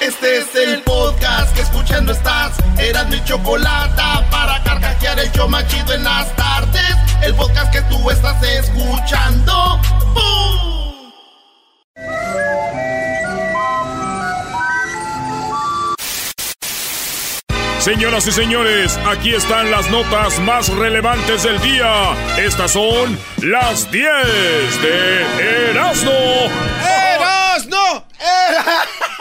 Este es el podcast que escuchando estás. Eran mi chocolate para carcajear el yo machido en las tardes. El podcast que tú estás escuchando. ¡Bum! Señoras y señores, aquí están las notas más relevantes del día. Estas son las 10 de Erasmo. ¡Erasmo!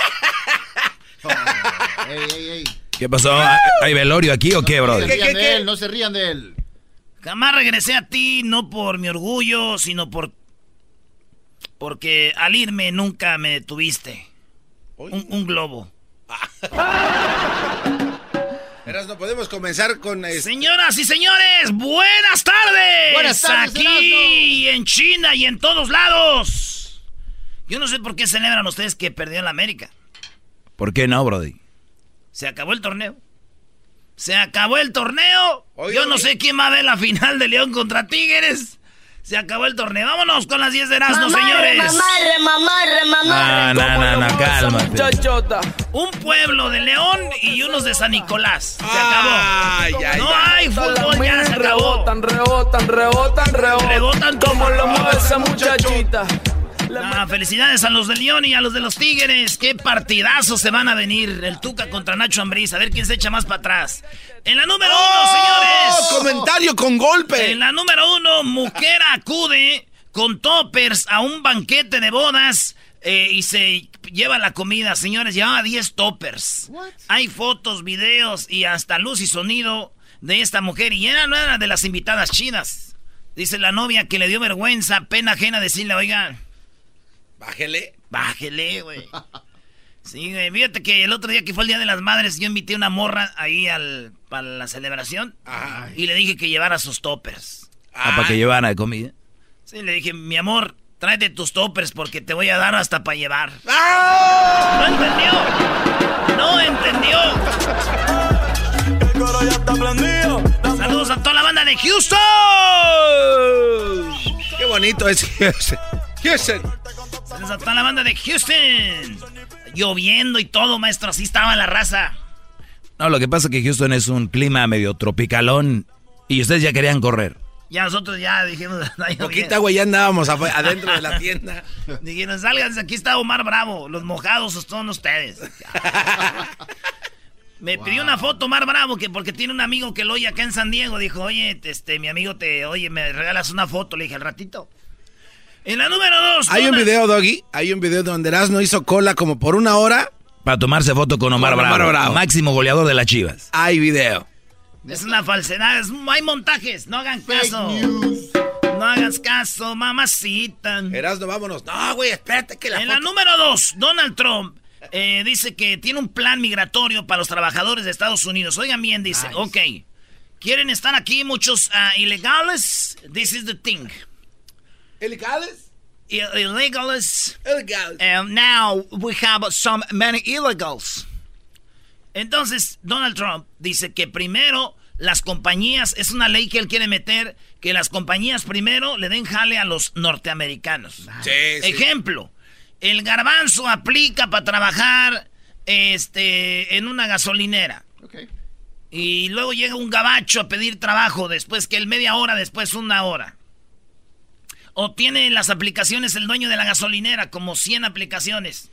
¿Qué pasó? ¿Hay velorio aquí o qué, brother? No se rían de él, no se rían de él. Jamás regresé a ti, no por mi orgullo, sino por. Porque al irme nunca me detuviste. Un, un globo. Erasmo, podemos comenzar con. este- Señoras y señores, buenas tardes. Buenas tardes, Aquí en China y en todos lados. Yo no sé por qué celebran ustedes que perdió la América. ¿Por qué no, brody? Se acabó el torneo. Se acabó el torneo. Oye, Yo no oye. sé quién va a ver la final de León contra Tigres. Se acabó el torneo. Vámonos con las 10 de Erasmo, señores. Mamarre, mamarre, mamarre. Ah, no, no, no, cálmate. Un pueblo de León y unos de San Nicolás. Se acabó. ay, no ay. hay fútbol, ya se acabó. Rebotan, rebotan, rebotan, rebotan. Rebotan como lo mueve esa muchachita. Ah, felicidades a los de León y a los de los Tigres. Qué partidazos se van a venir. El Tuca contra Nacho Ambriz. A ver quién se echa más para atrás. En la número uno, ¡Oh! señores. Comentario con golpe. En la número uno, mujer acude con toppers a un banquete de bodas eh, y se lleva la comida. Señores, llevaba 10 toppers. Hay fotos, videos y hasta luz y sonido de esta mujer. Y era no era de las invitadas chinas. Dice la novia que le dio vergüenza, pena ajena decirle, oiga, Bájele. bájele, güey. Sí, güey. Fíjate que el otro día que fue el Día de las Madres, yo invité una morra ahí al, para la celebración Ay. y le dije que llevara sus toppers. Ah, para que llevaran de comida. Sí, le dije, mi amor, tráete tus toppers porque te voy a dar hasta para llevar. ¡Ah! No entendió. No entendió. Saludos a toda la banda de Houston. Qué bonito es Houston. Houston. Saludos a toda la banda de Houston. Lloviendo y todo, maestro. Así estaba la raza. No, lo que pasa es que Houston es un clima medio tropicalón y ustedes ya querían correr. Ya nosotros ya dijimos. Poquita, güey, ya andábamos adentro de la tienda. Dijeron, salgan, aquí está Omar Bravo. Los mojados son ustedes. Me pidió una foto Omar Bravo que porque tiene un amigo que lo oye acá en San Diego. Dijo, oye, este, mi amigo te, oye, me regalas una foto. Le dije, al ratito. En la número dos. Hay un Donald- video, Doggy. Hay un video donde Erasmo hizo cola como por una hora. Para tomarse foto con Omar, Con Omar Bravo, Bravo. máximo goleador de las Chivas. Hay video. Es una falsedad, es- hay montajes, no hagan caso. No hagas caso, mamacita. Erasmo, vámonos. No, güey, espérate que la En la número dos, Donald Trump eh, dice que tiene un plan migratorio para los trabajadores de Estados Unidos. Oigan bien, dice, ok, quieren estar aquí muchos ah, ilegales, this is the thing. ¿Ilegales? I- Illegals, Ilegales. and now we have some many illegals. Entonces, Donald Trump dice que primero las compañías, es una ley que él quiere meter, que las compañías primero le den jale a los norteamericanos. Sí, sí. Ejemplo, el garbanzo aplica para trabajar este, en una gasolinera. Y luego llega un gabacho a pedir trabajo después que él media hora, después una hora. O tiene en las aplicaciones el dueño de la gasolinera, como 100 aplicaciones.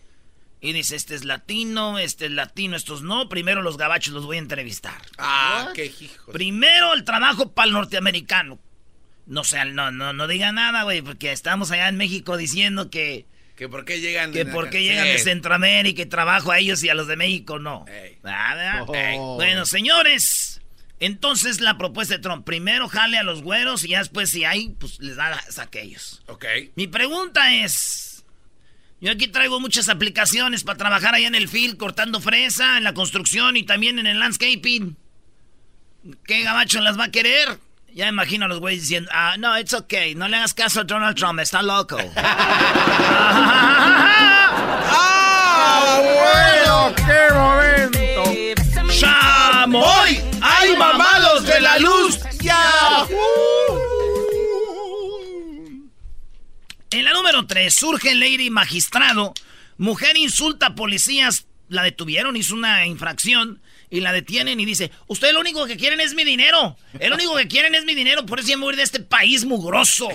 Y dice, este es latino, este es latino, estos no. Primero los gabachos los voy a entrevistar. Ah, qué hijo. Primero el trabajo para el norteamericano. No sé, no, no, no diga nada, güey, porque estamos allá en México diciendo que Que por qué llegan... Que por qué llegan de Centroamérica y trabajo a ellos y a los de México no. Ah, oh. Bueno, señores, entonces la propuesta de Trump, primero jale a los güeros y ya después si hay, pues les da a aquellos. Ok. Mi pregunta es, yo aquí traigo muchas aplicaciones para trabajar allá en el field, cortando fresa, en la construcción y también en el landscaping. ¿Qué gabacho las va a querer? Ya imagino a los güeyes diciendo, ah, no, it's okay, no le hagas caso a Donald Trump, está loco. ¡Ah, bueno! ¡Qué momento! ¡Chamoy! En la número 3, surge Lady Magistrado. Mujer insulta a policías, la detuvieron, hizo una infracción y la detienen y dice, usted lo único que quieren es mi dinero. El único que quieren es mi dinero, por eso ya me voy de este país mugroso.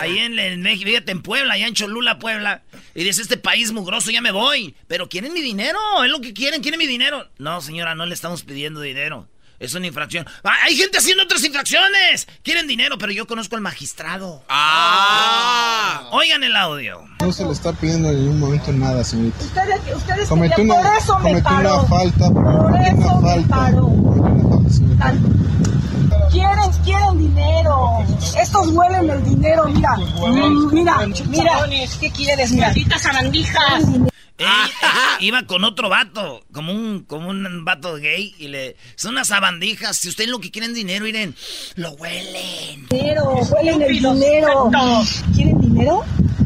Ahí en, en México, fíjate, en Puebla, allá en Cholula, Puebla. Y dice, este país mugroso, ya me voy. Pero quieren mi dinero, es lo que quieren, quieren mi dinero. No, señora, no le estamos pidiendo dinero. Es una infracción. Ah, hay gente haciendo otras infracciones. Quieren dinero, pero yo conozco al magistrado. Ah. Oigan el audio. No se le está pidiendo en ningún momento nada, señorita. Ustedes, ustedes cometió una, por eso me cometió paró. una falta. Por eso una me falta. paró. Una falta, señorita. Quieren, quieren dinero. Estos huelen el dinero, mira. Mira, mira. ¿Qué quieres? Mira. Eh, iba con otro vato, como un, como un vato gay, y le. Son unas sabandijas. Si ustedes lo que quieren dinero, miren, lo huelen. Dinero, huelen el dinero. ¿Quieren dinero?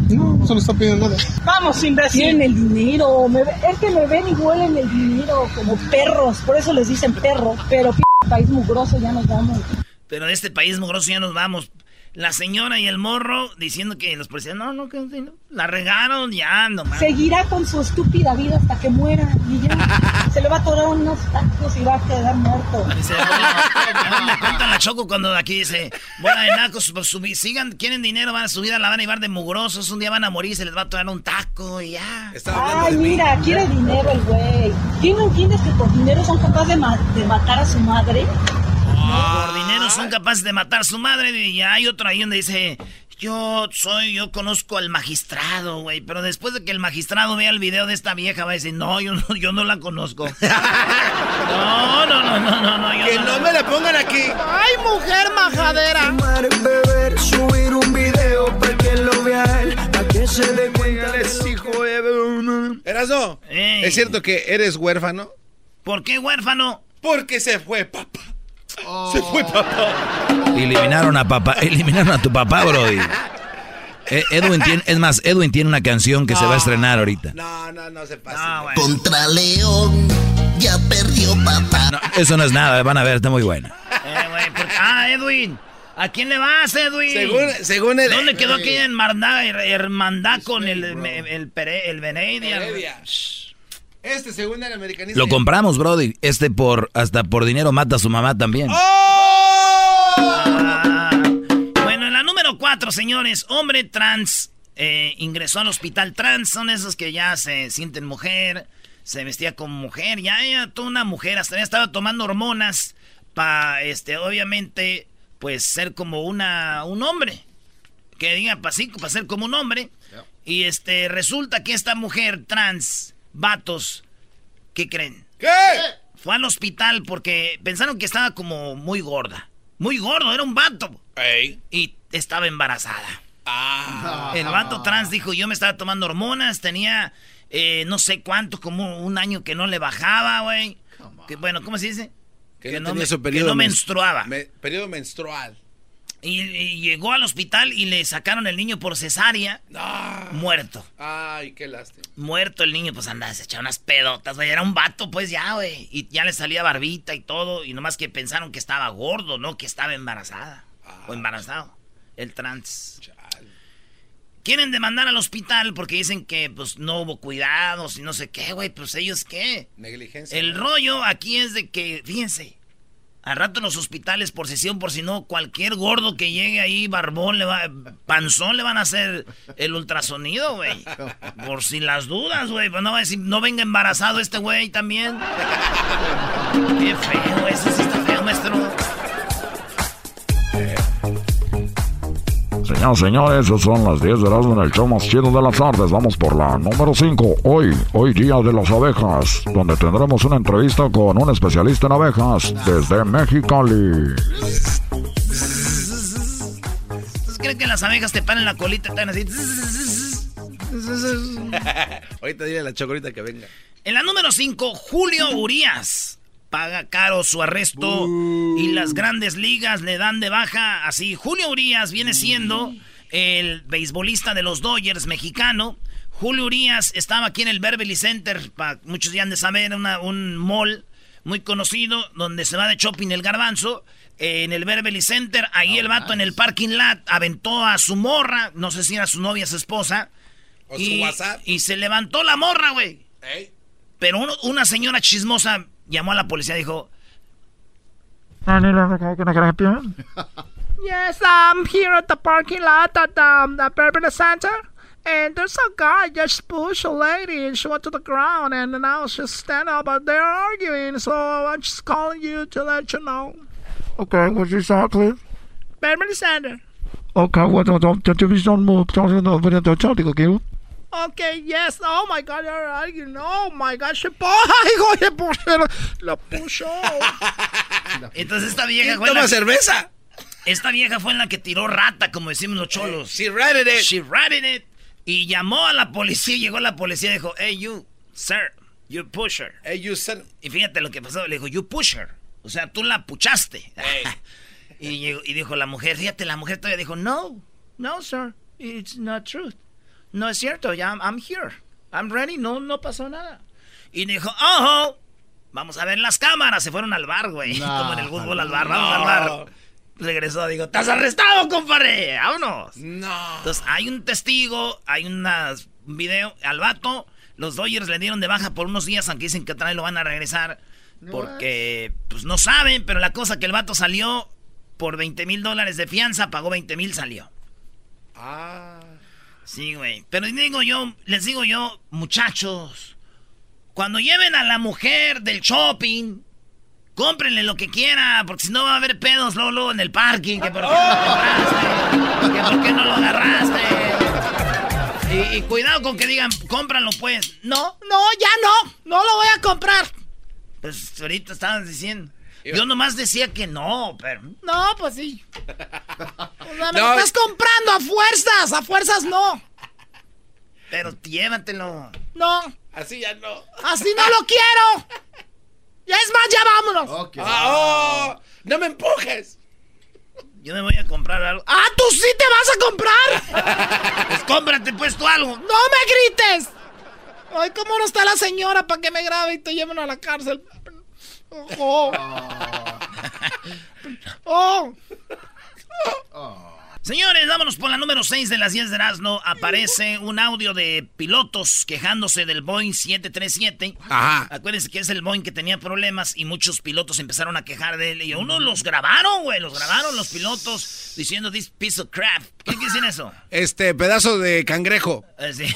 No, no se le está pidiendo nada. Vamos, imbécil. Quieren el dinero. Me es que me ven y huelen el dinero como perros. Por eso les dicen perros. Pero p país mugroso ya nos vamos. Pero de este país mugroso ya nos vamos. La señora y el morro diciendo que los policías, no, no, que no. La regaron, ya, nomás. Seguirá con su estúpida vida hasta que muera. Y ya. Se le va a atorar unos tacos y va a quedar muerto. Dice, bueno, me cuentan la choco cuando aquí dice, bola de nacos, pues, sigan, quieren dinero, van a subir a la van a llevar de mugrosos, un día van a morir, se les va a atorar un taco y ya. Ay, mira, quiere dinero el güey. ¿Quién no entiendes que por dinero son capaces de, ma- de matar a su madre? Por dinero son capaces de matar a su madre y ya hay otro ahí donde dice, yo soy, yo conozco al magistrado, güey, pero después de que el magistrado vea el video de esta vieja va a decir, no, yo no, yo no la conozco. No, no, no, no, no, no. yo Que no me la pongan aquí. ¡Ay, mujer majadera! beber, subir un video para que lo vea él, para que se dé cuenta. hijo de... Erasno. ¿es cierto que eres huérfano? ¿Por qué huérfano? Porque se fue papá. Se fue papá. Eliminaron a papá, eliminaron a tu papá, Brody. Eh, Edwin tiene, es más, Edwin tiene una canción que se va a estrenar ahorita. No, no, no se pasa. Bueno. Contra León, ya perdió papá. No, eso no es nada, van a ver, está muy buena. Eh, porque- ah, Edwin. ¿A quién le vas, Edwin? Según, según el... ¿Dónde quedó aquella hermandad, her- hermandad con el, el, el, el. Este, según el americanista. Lo compramos, Brody. Este por, hasta por dinero mata a su mamá también. ¡Oh! Ah, bueno, en la número cuatro, señores, hombre trans eh, ingresó al hospital trans. Son esos que ya se sienten mujer, se vestía como mujer, ya era toda una mujer, hasta ya estaba tomando hormonas para, este, obviamente, pues ser como una, un hombre. Que diga para ser como un hombre. Y este, resulta que esta mujer trans, vatos, ¿qué creen? ¿Qué? Fue al hospital porque pensaron que estaba como muy gorda. Muy gordo, era un vato. Ey. Y estaba embarazada. Ah. El vato trans dijo, yo me estaba tomando hormonas, tenía eh, no sé cuánto, como un año que no le bajaba, güey. Que, bueno, ¿cómo se dice? Que, Que no, no tenía me- su que periodo no men- menstruaba. me- periodo menstrual. Y, y llegó al hospital y le sacaron el niño por cesárea, Ah. muerto. Ay, qué lástima. Muerto el niño, pues andaba, se echaba unas pedotas, güey. Era un vato, pues ya, güey. Y ya le salía barbita y todo. Y nomás que pensaron que estaba gordo, ¿no? Que estaba embarazada. O embarazado. El trans. Quieren demandar al hospital porque dicen que, pues, no hubo cuidados y no sé qué, güey. Pues, ¿ellos qué? Negligencia. El ¿no? rollo aquí es de que, fíjense, al rato en los hospitales, por sesión, por si no, cualquier gordo que llegue ahí, barbón, le va, panzón, le van a hacer el ultrasonido, güey. Por si las dudas, güey. Pues no no venga embarazado este güey también. Qué feo, eso sí está feo, maestro. Señoras y señores, esas son las 10 de Erasmo en el show más chido de las tardes. Vamos por la número 5. Hoy, hoy día de las abejas, donde tendremos una entrevista con un especialista en abejas desde Mexicali. ¿Ustedes creen que las abejas te paran la colita y están así? Ahorita dile a la chocorita que venga. En la número 5, Julio Urias. Paga caro su arresto y las grandes ligas le dan de baja. Así, Julio Urias viene siendo el beisbolista de los Dodgers mexicano. Julio Urias estaba aquí en el Beverly Center, pa- muchos ya han de saber, una- un mall muy conocido donde se va de shopping el garbanzo. Eh, en el Beverly Center, ahí el vato en el parking lot aventó a su morra, no sé si era su novia, su esposa. O su y, WhatsApp. y se levantó la morra, güey. Pero uno- una señora chismosa llamó a la policía y dijo, Yes, I'm here at the parking lot at um, the Beverly Center. And there's a guy just pushed a lady and she went to the ground and now she's standing up but they're arguing. So I'm just calling you to let you know. Okay, what's your shot, please? Beverly Center. Okay, what don't don't don't don't move. Don't don't don't don't don't don't Okay, yes. Oh my God, they're arguing. Oh my God, she Ay, oye, por la puso. entonces esta vieja fue Toma la cerveza. esta vieja fue la que tiró rata, como decimos los cholos. She ratted it. She ratted it. Y llamó a la policía, llegó la policía y dijo, hey you, sir, you push her. Hey, you said... Y fíjate lo que pasó, le dijo, you push her. O sea, tú la puchaste. y, llegó- y dijo la mujer, fíjate, la mujer todavía dijo, no, no, sir, it's not true. No es cierto, ya I'm, I'm here. I'm ready, no, no pasó nada. Y dijo, ojo, vamos a ver las cámaras. Se fueron al bar, güey. No, Como en el fútbol al bar, no. vamos al bar. Regresó, digo, estás arrestado, compadre, vámonos. No. Entonces, hay un testigo, hay una- un video al vato. Los Dodgers le dieron de baja por unos días, aunque dicen que otra vez lo van a regresar. Porque, pues no saben, pero la cosa que el vato salió por 20 mil dólares de fianza, pagó 20 mil, salió. Ah. Sí, güey. Pero digo yo, les digo yo, muchachos, cuando lleven a la mujer del shopping, cómprenle lo que quiera, porque si no va a haber pedos luego, en el parking, que por qué no lo agarraste, que por qué no lo agarraste. Y, y cuidado con que digan, cómpralo pues. No, No, ya no. No lo voy a comprar. pues ahorita estaban diciendo. Yo nomás decía que no, pero... No, pues sí. O sea, me No. lo estás comprando a fuerzas. A fuerzas no. Pero llévatelo. No. Así ya no. Así no lo quiero. Ya es más, ya vámonos. Ah, oh, no me empujes. Yo me voy a comprar algo. Ah, tú sí te vas a comprar. Pues cómprate pues tú algo. No me grites. Ay, ¿cómo no está la señora para que me grabe y te lleven a la cárcel? Oh. Oh. Señores, vámonos por la número 6 de las 10 de Erasmo. Aparece un audio de pilotos quejándose del Boeing 737. Ajá. Acuérdense que es el Boeing que tenía problemas y muchos pilotos empezaron a quejar de él. Y uno los grabaron, güey. Los grabaron los pilotos diciendo this piece of crap. ¿Qué quiere decir eso? Este pedazo de cangrejo. Sí.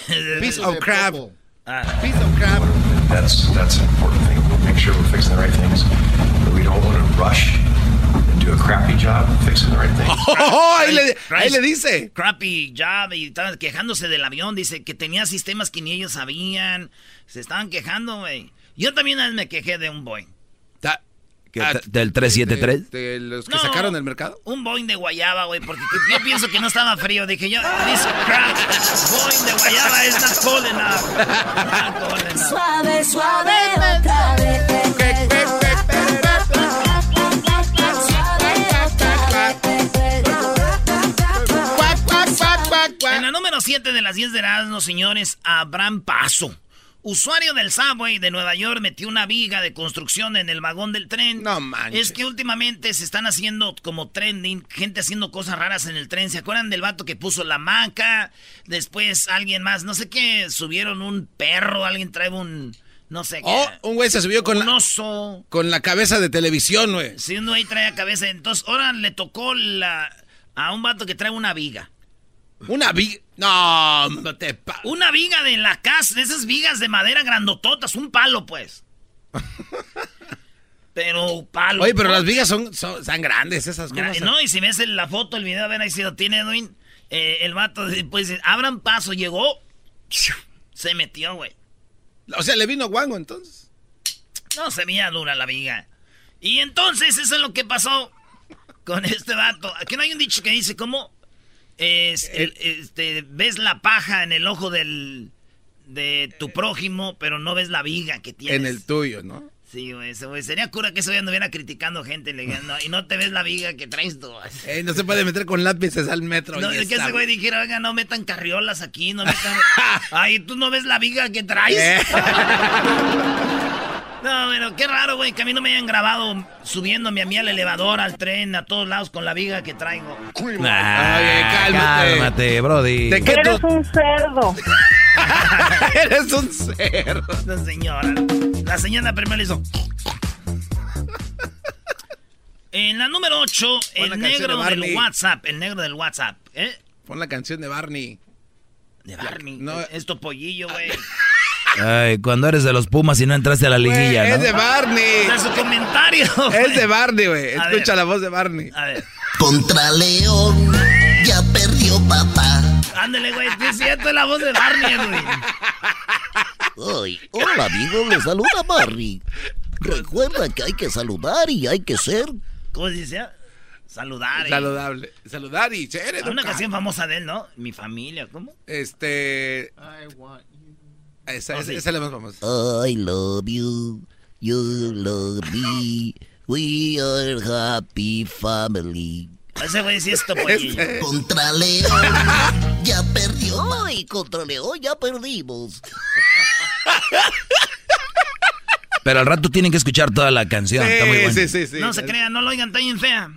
Piece of crab. Ah. Piece of crab. That's that's an important make sure we're fixing the right things, but we don't want to rush and do a crappy job fixing the right things. Oh, ahí, le, Christ. ahí le dice. Crappy job y estaban quejándose del avión. Dice que tenía sistemas que ni ellos sabían. Se estaban quejando, güey. Yo también una vez me quejé de un Boeing. Ta- ¿Qué, Ah, ¿Del 373? De, de los que No, sacaron del mercado. Un Boeing de guayaba, güey, porque yo pienso que no estaba frío. Dije yo, this crap, Boeing de guayaba is not cold enough. Not cold enough. Suave, suave, otra vez. En la número 7 de las 10 de Erasmo, señores, Abraham Paso. Usuario del subway de Nueva York metió una viga de construcción en el vagón del tren. No manches. Es que últimamente se están haciendo como trending, gente haciendo cosas raras en el tren. ¿Se acuerdan del vato que puso la maca? Después alguien más, no sé qué, subieron un perro, alguien trae un, no sé qué. Oh, un güey se subió con un la, oso. con la cabeza de televisión, güey. Si uno ahí trae cabeza. Entonces, ahora le tocó la, a un vato que trae una viga. Una viga. No, te Una viga de la casa, de esas vigas de madera grandototas, un palo, pues. pero palo. Oye, pero ¿no? las vigas son, son, son grandes esas cosas. No, y si ves en la foto, el video, a ver ahí si lo tiene Edwin. Eh, el vato después dice, abran paso, llegó. Se metió, güey. O sea, le vino guango entonces. No, se veía dura la viga. Y entonces eso es lo que pasó con este vato. Aquí no hay un dicho que dice cómo es, el- este, ves la paja en el ojo del de tu prójimo, pero no ves la viga que tienes. En el tuyo, ¿no? Sí, güey. Sería cura que eso ya anduviera criticando gente le digan, no, y no te ves la viga que traes tú. Eh, no se puede meter con lápices al metro. No, es que ese güey dijera, oiga, no metan carriolas aquí, no metan... Ay, tú no ves la viga que traes. Eh. No, pero qué raro, güey, que a mí no me hayan grabado subiéndome a mí al elevador, al tren, a todos lados con la viga que traigo. Ah, Oye, cálmate. Cálmate, Brody. ¿De qué tú? un cerdo. Eres un cerdo. La señora. La señora primero le hizo... En la número 8, Pon la el de negro del. WhatsApp, el negro del WhatsApp, ¿eh? Pon la canción de Barney. De Barney. No. Es tu pollillo, güey. Ay, cuando eres de los Pumas y no entraste a la liguilla, Güey, ¿no? Es de Barney. Da su comentario. Es de Barney, güey. Escucha ver. la voz de Barney. A ver. Contra León, ya perdió papá. Ándale, güey. Sí, es la voz de Barney, güey. Ay, hola amigo, le saluda Barry. Recuerda que hay que saludar y hay que ser. ¿Cómo se dice? Saludar. eh. Saludable. Saludar y ser una canción famosa de él, ¿no? Mi familia, ¿cómo? Este. Esa, Oh, esa, sí. esa es la más famosa. I love you, you love me. We are happy family. Ese güey sí es tu pollillo. Este. Contra León, ya perdió. Ay, contra León ya perdimos. Pero al rato tienen que escuchar toda la canción. Está muy Sí, buena. sí, sí, sí. No se crean, no lo oigan tan bien fea.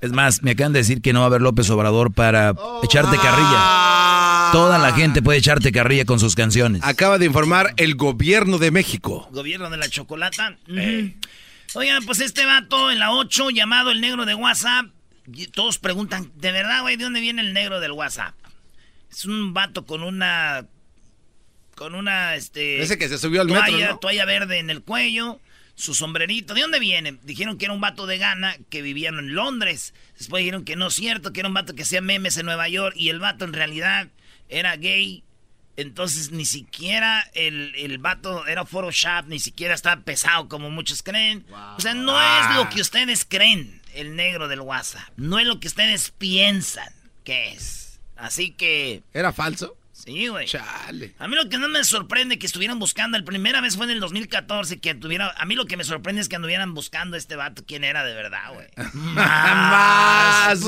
Es más, me acaban de decir que no va a haber López Obrador para echarte carrilla. Ah. Toda la gente puede echarte carrilla con sus canciones. Acaba de informar el gobierno de México. Gobierno de la chocolata. Oigan, pues este vato en la 8, llamado el negro de WhatsApp. y Todos preguntan, ¿de verdad, güey, de dónde viene el negro del WhatsApp? Es un vato con una. Con una, este. Ese que se subió al metro, toalla, ¿no? toalla verde en el cuello, su sombrerito. ¿De dónde viene? Dijeron que era un vato de Ghana que vivía en Londres. Después dijeron que no es cierto, que era un vato que hacía memes en Nueva York. Y el vato en realidad era gay. Entonces ni siquiera el, el vato era Photoshop, ni siquiera está pesado como muchos creen. O sea, no es lo que ustedes creen, el negro del WhatsApp. No es lo que ustedes piensan que es. Así que... ¿Era falso? Sí, güey. Chale. A mí lo que no me sorprende que estuvieran buscando, la primera vez fue en el 2014 que tuviera, a mí lo que me sorprende es que anduvieran buscando a este vato quién era de verdad, güey. Más.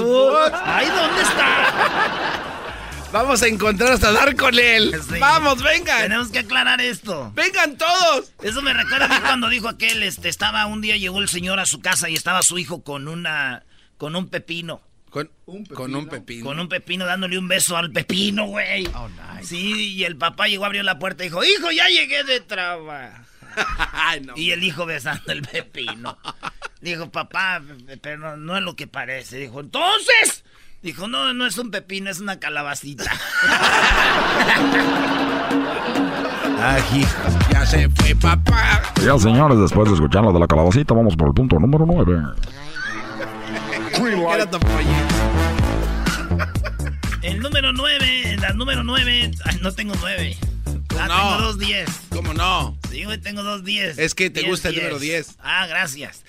Ay, ¿dónde está? Vamos a encontrar hasta dar con él. Sí. Vamos, vengan. Tenemos que aclarar esto. Vengan todos. Eso me recuerda a mí cuando dijo aquel, este, estaba un día llegó el señor a su casa y estaba su hijo con una, con un pepino. Con un pepino. Con un pepino. Con un pepino dándole un beso al pepino, güey. Oh, nice. Sí, y el papá llegó, abrió la puerta y dijo, hijo, ya llegué de trabajo. No. Y el hijo besando el pepino. Dijo, papá, pero no, no es lo que parece. Dijo, entonces. Dijo, no, no es un pepino, es una calabacita. Ah, hijo. Ya se fue, papá. Ya, señores, después de escuchar la de la calabacita, vamos por el punto número 9. Era tu pollito. El número 9, la número 9. Ay, no tengo 9. Ah, No. tengo dos 10. ¿Cómo no? Sí, güey, tengo dos 10. Es que te Diez, gusta el diez. número 10. Ah, gracias.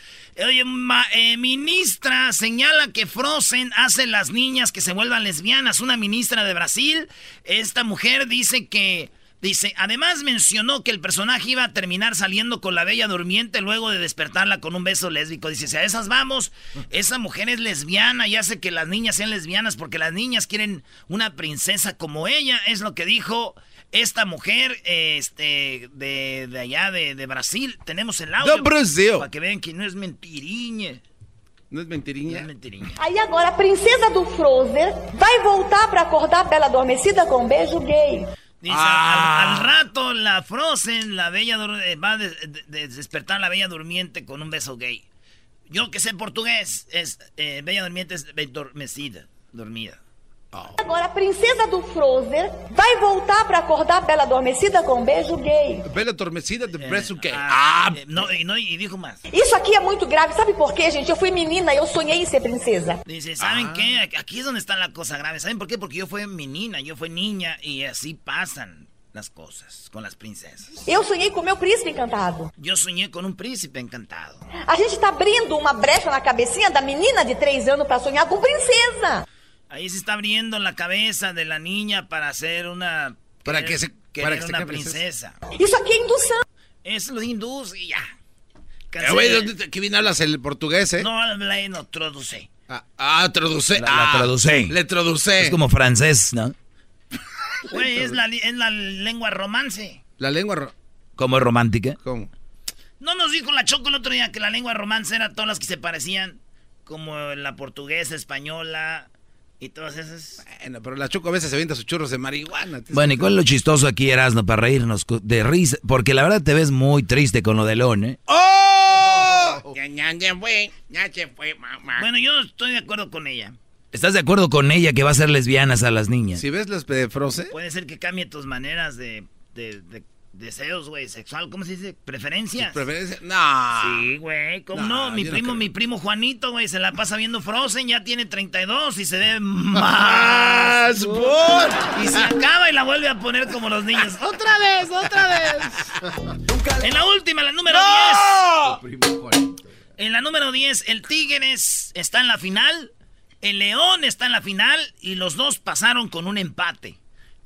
Oye, ma- eh, ministra señala que Frozen hace las niñas que se vuelvan lesbianas. Una ministra de Brasil. Esta mujer dice que. Dice, además mencionó que el personaje iba a terminar saliendo con la bella durmiente luego de despertarla con un beso lésbico. Dice, si a esas vamos, esa mujer es lesbiana y hace que las niñas sean lesbianas porque las niñas quieren una princesa como ella. Es lo que dijo esta mujer este, de, de allá de, de Brasil. Tenemos el audio. De Brasil. Para que vean que no es mentiriña. ¿No es No mentiriña? es mentiriña. Aí agora a princesa do Frozen vai voltar pra acordar a Bela Adormecida com um beijo gay. Dice, Ah. al, al rato la Frozen, la bella eh, va a des- de- de- despertar la bella durmiente con un beso gay. Yo que sé portugués, es eh, bella durmiente es adormecida, dormida. Agora, a princesa do Frozen vai voltar para acordar a Bela Adormecida com um beijo gay. Bela Adormecida de Breast Gay. Ah, eh, no, y, no, y dijo más. Isso aqui é muito grave. Sabe por quê, gente? Eu fui menina e eu sonhei em ser princesa. Dice, ¿saben qué? Aquí es donde está la cosa grave. ¿Saben por qué? Porque yo fui menina, yo fui niña y así pasan las cosas con las princesas. Eu sonhei com o meu príncipe encantado. Yo soñé con un príncipe encantado. A gente tá abrindo uma brecha na cabecinha da menina de 3 anos para sonhar com princesa. Ahí se está abriendo la cabeza de la niña para hacer una... Para que se- querer para que se una princesa. Isso aqui é indução. Es lo hindús y ya. Eh, güey, ¿dónde- ¿Qué bien hablas el portugués, eh? No hablé, no traduce. Ah, ah, traduce. La, la ah, traducé. Le traduce. Es como francés, ¿no? Güey, es la, es la lengua romance. La lengua... ro- Como es romántica. ¿Cómo? No nos dijo la Choco el otro día que la lengua romance era todas las que se parecían, como la portuguesa, española y todas esas. Bueno, pero la Choco a veces se avienta sus churros de marihuana. Bueno, ¿y cuál es lo chistoso aquí, Erasmo, para reírnos de risa? Porque la verdad te ves muy triste con lo de León, ¿eh? ¡Oh! Ya, ya, ya fue, ya se fue, mamá. Bueno, yo estoy de acuerdo con ella. ¿Estás de acuerdo con ella que va a ser lesbianas a las niñas? Si ves las de Froze, Puede ser que cambie tus maneras de, de, de deseos, güey, sexual, ¿cómo se dice? ¿Preferencias? preferencia. No. Sí, güey, ¿cómo No, no? Mi no primo, mi primo Juanito, güey, se la pasa viendo Frozen, ya tiene 32 y se ve Más, más. por. Y se acaba y la vuelve a poner como los niños. ¡Otra vez, otra vez! En la última, la número 10. En la número 10, el Tigres está en la final, el León está en la final y los dos pasaron con un empate.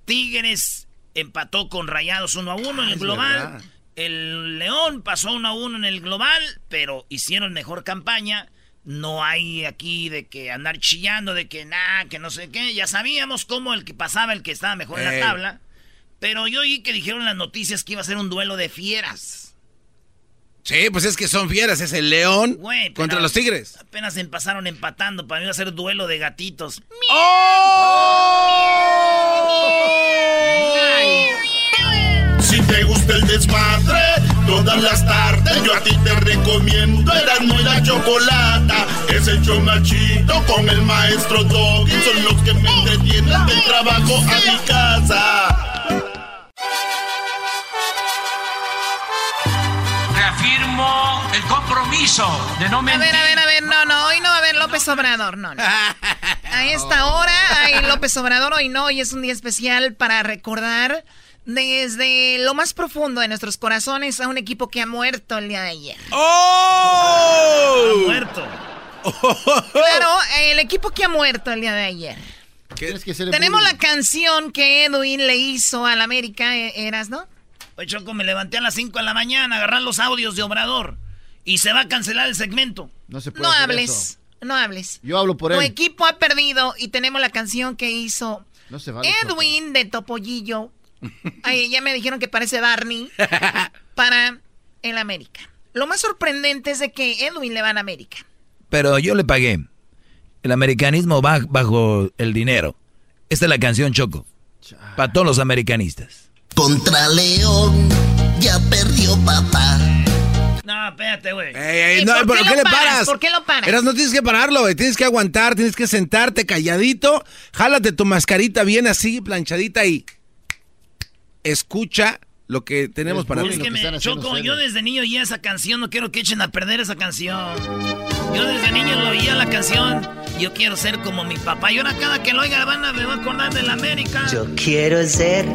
Tigres empató con Rayados 1 a 1 en el Ah, global. El León pasó 1 a 1 en el global, pero hicieron mejor campaña. No hay aquí de que andar chillando, de que nada, que no sé qué. Ya sabíamos cómo el que pasaba, el que estaba mejor en la tabla. Pero yo oí que dijeron las noticias que iba a ser un duelo de fieras. Sí, pues es que son fieras. Es el león Güey, contra los tigres. Apenas empezaron empatando. Para mí va a ser duelo de gatitos. Si el desmadre, todas las tardes yo a ti te recomiendo Erasmo y la Chocolata. Es el chido con el maestro Doggy. Son los que me entretienen del trabajo a mi casa. Reafirmo el compromiso de no A mentir. ver, a ver, a ver, no, no, hoy no va a haber López Obrador, no, no. A esta hora hay López Obrador, hoy no, hoy es un día especial para recordar desde lo más profundo de nuestros corazones a un equipo que ha muerto el día de ayer. ¡Oh! Ha muerto. Claro, el equipo que ha muerto el día de ayer. Tienes que Tenemos la canción que Edwin le hizo al América, ¿eh, ¿eras, no? Oye, Choco, me levanté a las 5 de la mañana a agarrar los audios de Obrador. Y se va a cancelar el segmento. No se puede No hacer hables, eso. no hables. Yo hablo por Tu él. equipo ha perdido y tenemos la canción que hizo No se vale. Edwin de Topollillo. Ay, ya me dijeron que parece Barney. para el América. Lo más sorprendente es de que Edwin le va a América. Pero yo le pagué. El americanismo va bajo el dinero. Esta es la canción Choco. Para todos los americanistas. Contra León, ya perdió papá. No, espérate, güey. Ey, ¿Y no, por ¿pero qué qué, lo le paras? paras? ¿Por qué lo paras? Eras, no tienes que pararlo, güey. Tienes que aguantar, tienes que sentarte calladito. Jálate tu mascarita bien así, planchadita y escucha lo que tenemos para Es ti. que me, Choco, yo desde niño oía esa canción, no quiero que echen a perder esa canción. Yo desde niño lo oía la canción. Yo quiero ser como mi papá. Y ahora cada que lo oiga van a, me va a acordar de la América. Yo quiero ser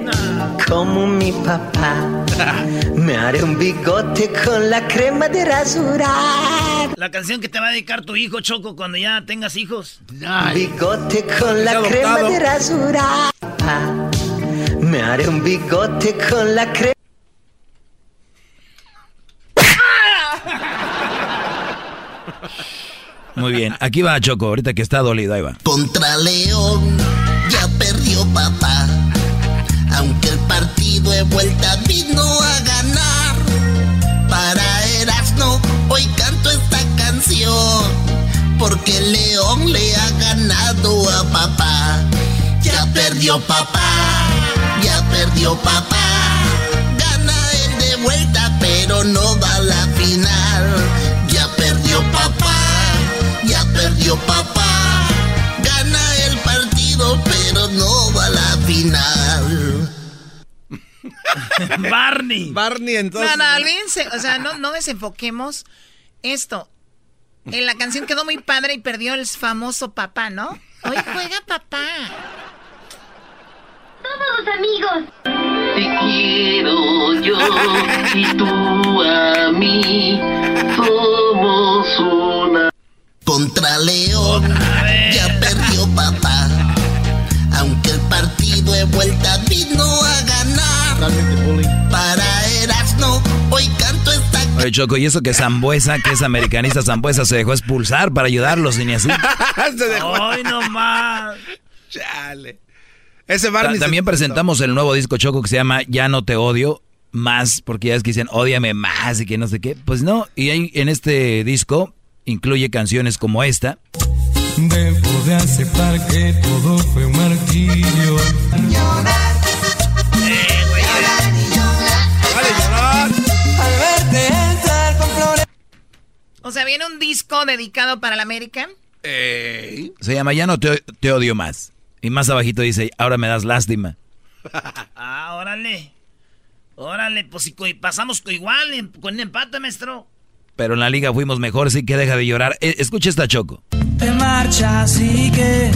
como mi papá. Me haré un bigote con la crema de rasurar. La canción que te va a dedicar tu hijo, Choco, cuando ya tengas hijos. Bigote con la Es crema de rasurar. Me haré un bigote con la crema. Muy bien. Aquí va Choco, ahorita que está dolido, ahí va. Contra León, ya perdió papá. Aunque el partido de vuelta vino a ganar. Para Erasmo, hoy canto esta canción. Porque León le ha ganado a papá. Ya perdió papá, perdió papá. Gana él de vuelta, pero no va a la final. Ya perdió papá, ya perdió papá. Gana el partido, pero final. Barney. Barney entonces. No, no, olvídense, o sea, no, no desenfoquemos esto. En la canción quedó muy padre y perdió el famoso papá, ¿no? Hoy juega papá. Todos amigos. Te quiero yo y tú a mí. Somos una. Contra León ya perdió papá. Aunque el partido de vuelta vino a ganar. Para Erasmo, hoy canto esta Oye, Choco, y eso que Zambuesa, que es americanista Zambuesa, se dejó expulsar para ayudarlos y ni así. Se dejó. Ay, no más. Chale. Ese Ta- Barney. También se- presentamos el nuevo disco Choco que se llama Ya no te odio más, porque ya es que dicen ódiame más y que no sé qué. Pues no, y ahí en este disco incluye canciones como esta. Debo de aceptar que todo fue un martirio. Al verte entrar con flores. O sea, viene un disco dedicado para la América. Se llama Ya no te, te odio más. Y más abajito dice, ahora me das lástima. Ah, órale. Órale, pues si pasamos igual en- con un empate, maestro. Pero en la liga fuimos mejor, sí que deja de llorar. Eh, escucha esta Choco. Te marchas y que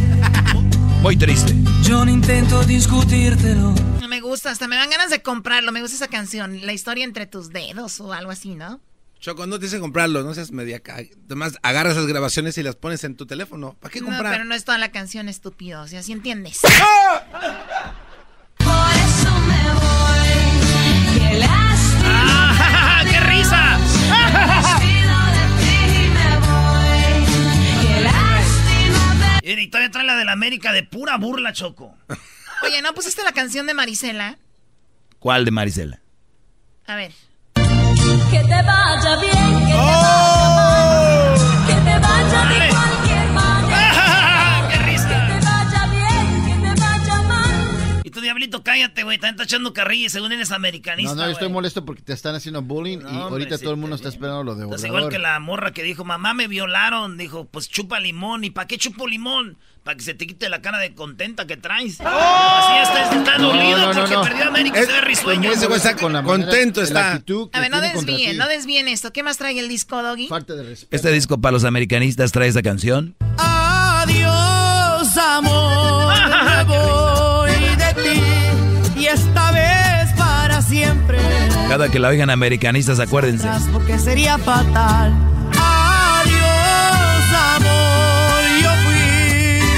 Muy triste. yo no intento discutírtelo. Me gusta, hasta me dan ganas de comprarlo. Me gusta esa canción, La historia entre tus dedos o algo así, ¿no? Choco, no te dice comprarlo, no seas media Además, agarras esas grabaciones y las pones en tu teléfono. ¿Para qué No, comprar? pero no es toda la canción, estúpido. O sea, ¿sí entiendes? ¡Ah, qué risa! Y todavía trae la de la América de pura burla, Choco. Oye, ¿no pusiste la canción de Marisela? ¿Cuál de Marisela? A ver. Que te vaya bien, que te cállate, güey. También está echando carrilla y según eres americanista, No, no, yo estoy molesto porque te están haciendo bullying y hombre, ahorita sí, todo el mundo está esperando lo de Obrador. igual que la morra que dijo, mamá, me violaron. Dijo, pues chupa limón. ¿Y para qué chupo limón? Para que se te quite la cara de contenta que traes. Así estás, está No, dolido no, no, porque no. perdió América y Es- se ve risueño. Ese güey está con la contento, la está. actitud que A ver, no desvíen, no desvíen esto. ¿Qué más trae el disco, Doggy? Falta de respeto. Este disco para los americanistas trae esta canción. Adiós, amor. Esta vez para siempre. Cada que la oigan americanistas, acuérdense. Porque sería fatal. Adiós, amor. Yo fui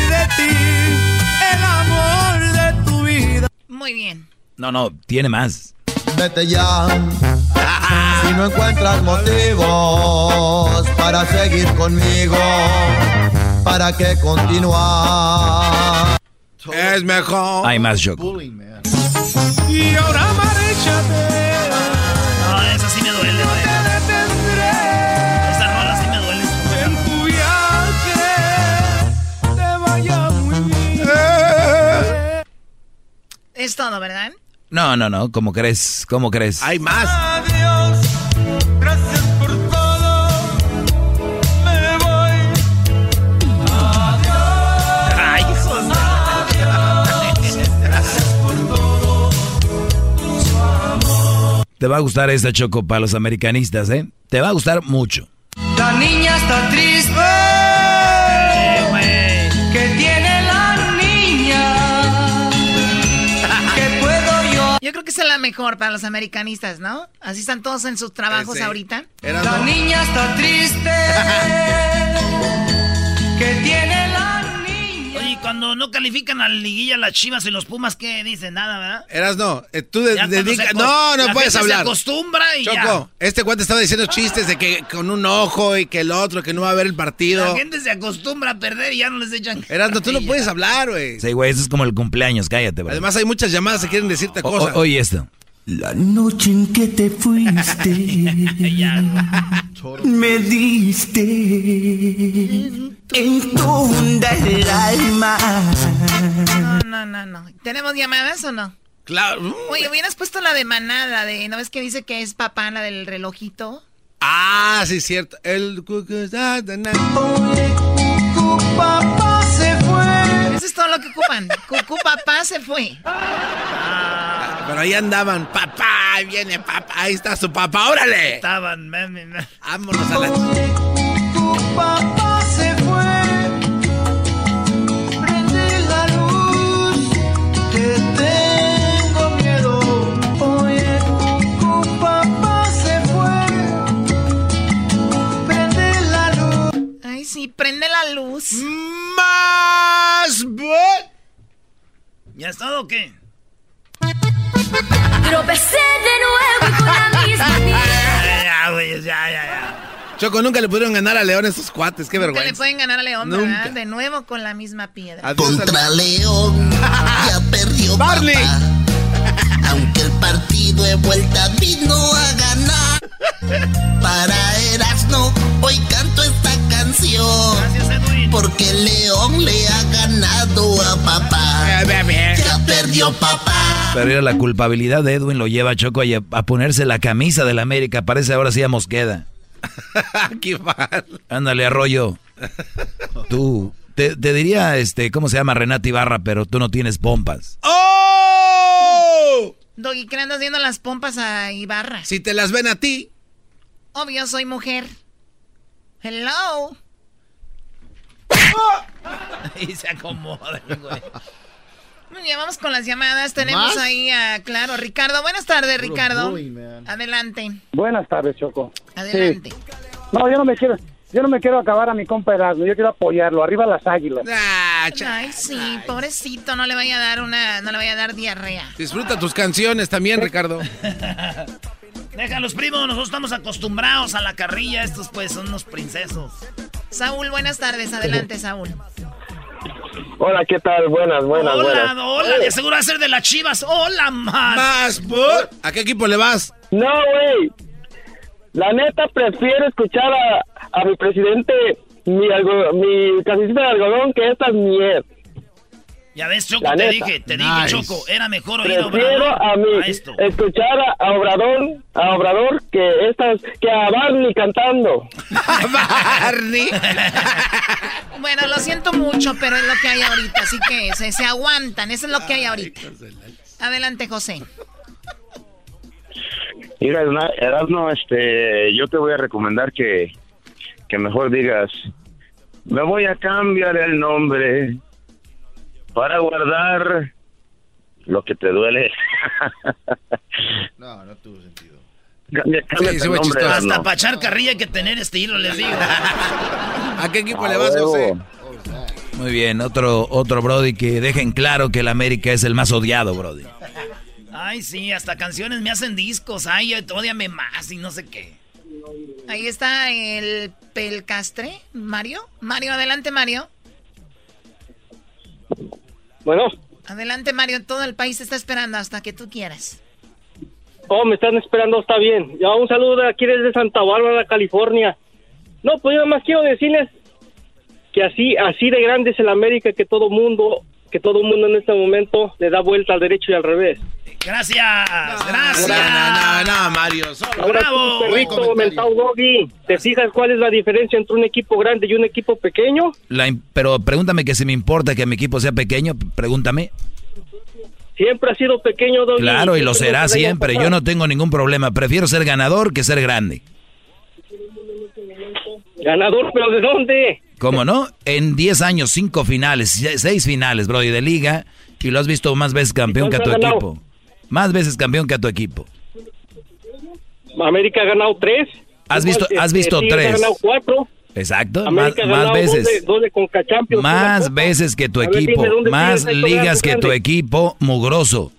de ti. El amor de tu vida. Muy bien. No, no, tiene más. Vete ya. Si no encuentras motivos para seguir conmigo, ¿para qué continuar? Es mejor. Hay más, Choco. Y ahora márchate. No, esa sí me duele, güey. Esa rola sí me duele. En tu viaje te vaya muy bien. Es todo, ¿verdad? No, no, no, ¿cómo crees? ¿Cómo crees? Hay más. Te va a gustar esta Choco para los americanistas, ¿eh? Te va a gustar mucho. La niña está triste. ¿Qué tiene la niña? ¿Qué puedo yo? Yo creo que es la mejor para los americanistas, ¿no? Así están todos en sus trabajos Sí. ahorita. Era La no. niña está triste. ¿Qué tiene la niña? Oye, cuando no califican a la liguilla las chivas y los pumas, ¿qué dicen? Nada, ¿verdad? Eras no. Eh, tú de- Ya cuando dedica- se acos- No, no la puedes gente hablar. Se acostumbra y Choco, este cuate estaba diciendo chistes de que con un ojo y que el otro, que no va a ver el ya. partido. La gente se acostumbra a perder y ya no les echan. Eras no, tú no puedes hablar, güey. Sí, güey, eso es como el cumpleaños, cállate, bro. Además, hay muchas llamadas que quieren decirte O- o- cosas. oye esto. La noche en que te fuiste, me diste en toda el alma. No, no, no, no. ¿Tenemos llamadas o no? Claro. Oye, hubieras puesto la de manada, de, ¿no ves que dice que es papá, la del relojito? Ah, sí, cierto. El cucu- ah, cucu, papá se fue. Eso es todo lo que ocupan. Cucú papá se fue. Pero ahí andaban, papá, ahí viene papá, ahí está su papá, órale. Estaban, mami, mami. Vámonos a la... papá se fue. Prende la luz, que tengo miedo. Oye, tu papá se fue. Prende la luz. Ay, sí, prende la luz. Más. ¿Ya es todo o qué? Tropecé de nuevo y con la misma piedra. Ya, güey, ya, ya, ya. Choco, nunca le pudieron ganar a León estos cuates, qué Nunca le vergüenza. pueden ganar a León, Nunca. ¿verdad? De nuevo con la misma piedra. Adiós, Contra León ya perdió Barney. papá. Aunque el partido de vuelta vino a ganar. Para Erasmo hoy canto esta canción. Gracias, Edwin. Porque León le ha ganado a papá. Ya perdió papá. Pero era la culpabilidad de Edwin lo lleva a Choco a, a ponerse la camisa del América. Parece ahora sí a Mosqueda. Qué mal. Ándale, Arroyo. Tú, te, te diría, este, ¿cómo se llama? Renata Ibarra, pero tú no tienes pompas. ¡Oh! Doggy, ¿qué le andas viendo las pompas a Ibarra? Si te las ven a ti. Obvio, soy mujer. Hello. Y se acomoda, güey. Muy bien, vamos con las llamadas. Tenemos ¿Más? ahí a, claro, Ricardo. Buenas tardes, Ricardo. Adelante, Buenas tardes, Choco. adelante. No, yo no me quiero, yo no me quiero acabar a mi compa Erasmo, yo quiero apoyarlo. Arriba las águilas. Ah, Ay, sí, pobrecito, no le vaya a dar una, no le vaya a dar diarrea. Disfruta tus canciones también, Ricardo. Déjalos, primo, nosotros estamos acostumbrados a la carrilla. Estos, pues, son unos princesos. Saúl, buenas tardes, adelante, Saúl. Hola, ¿qué tal? Buenas, buenas, hola, buenas. hola, de seguro va a ser de las chivas. Hola, más. Más, por- ¿A qué equipo le vas? No, güey. La neta prefiero escuchar a, a mi presidente, mi, algo, mi casicita de algodón, que esta mier. Ya ves, Choco, La te neta. dije, te dije. Choco, era mejor oír a Prefiero Obrador a mí a esto. escuchar a, a Obrador, a Obrador que estas, que a Barney cantando. Barney. Bueno, lo siento mucho, pero es lo que hay ahorita, así que se, se aguantan, eso es lo que hay ahorita. Adelante, José. Mira, Erasmo, este, yo te voy a recomendar que, que mejor digas, me voy a cambiar el nombre para guardar lo que te duele. No, no tuvo sentido. Cambia, cámbiate sí nombre. Hasta para echar carrilla hay que tener estilo, les digo. ¿A qué equipo A le vas. José? Muy bien, otro, otro Brody que dejen claro que el América es el más odiado, Brody. Ay, sí, hasta canciones me hacen discos. Ay, odiame más y no sé qué. Ahí está el Pelcastre, Mario. Mario, adelante, Mario. Bueno, Adelante, Mario, todo el país está esperando hasta que tú quieras. oh, me están esperando, está bien. Ya un saludo de aquí desde Santa Bárbara, California. No, pues yo nada más quiero decirles que así, así de grande es el América que todo mundo, que todo mundo en este momento le da vuelta al derecho y al revés. Gracias, gracias. No, no, no, Mario. solo- Ahora Bravo. tú, perrito mentado doggy, ¿te fijas cuál es la diferencia entre un equipo grande y un equipo pequeño? La pero pregúntame que si me importa que mi equipo sea pequeño, pregúntame. Siempre ha sido pequeño, doggy. Claro, y lo será siempre. Yo no tengo ningún problema. Prefiero ser ganador que ser grande. Ganador, pero ¿de dónde? ¿Cómo no? En 10 años, 5 finales, 6 finales, Brody, de liga. Y lo has visto más veces campeón que a tu equipo. Más veces campeón que a tu equipo. América ha ganado tres. Has visto- has visto que Tigres tres. Ha ganado cuatro. Exacto, más, América ha más ganado dos de- veces. dos de Conca Más veces que tu ver, equipo. dime, ¿dónde Más ligas que grande? tu equipo, mugroso.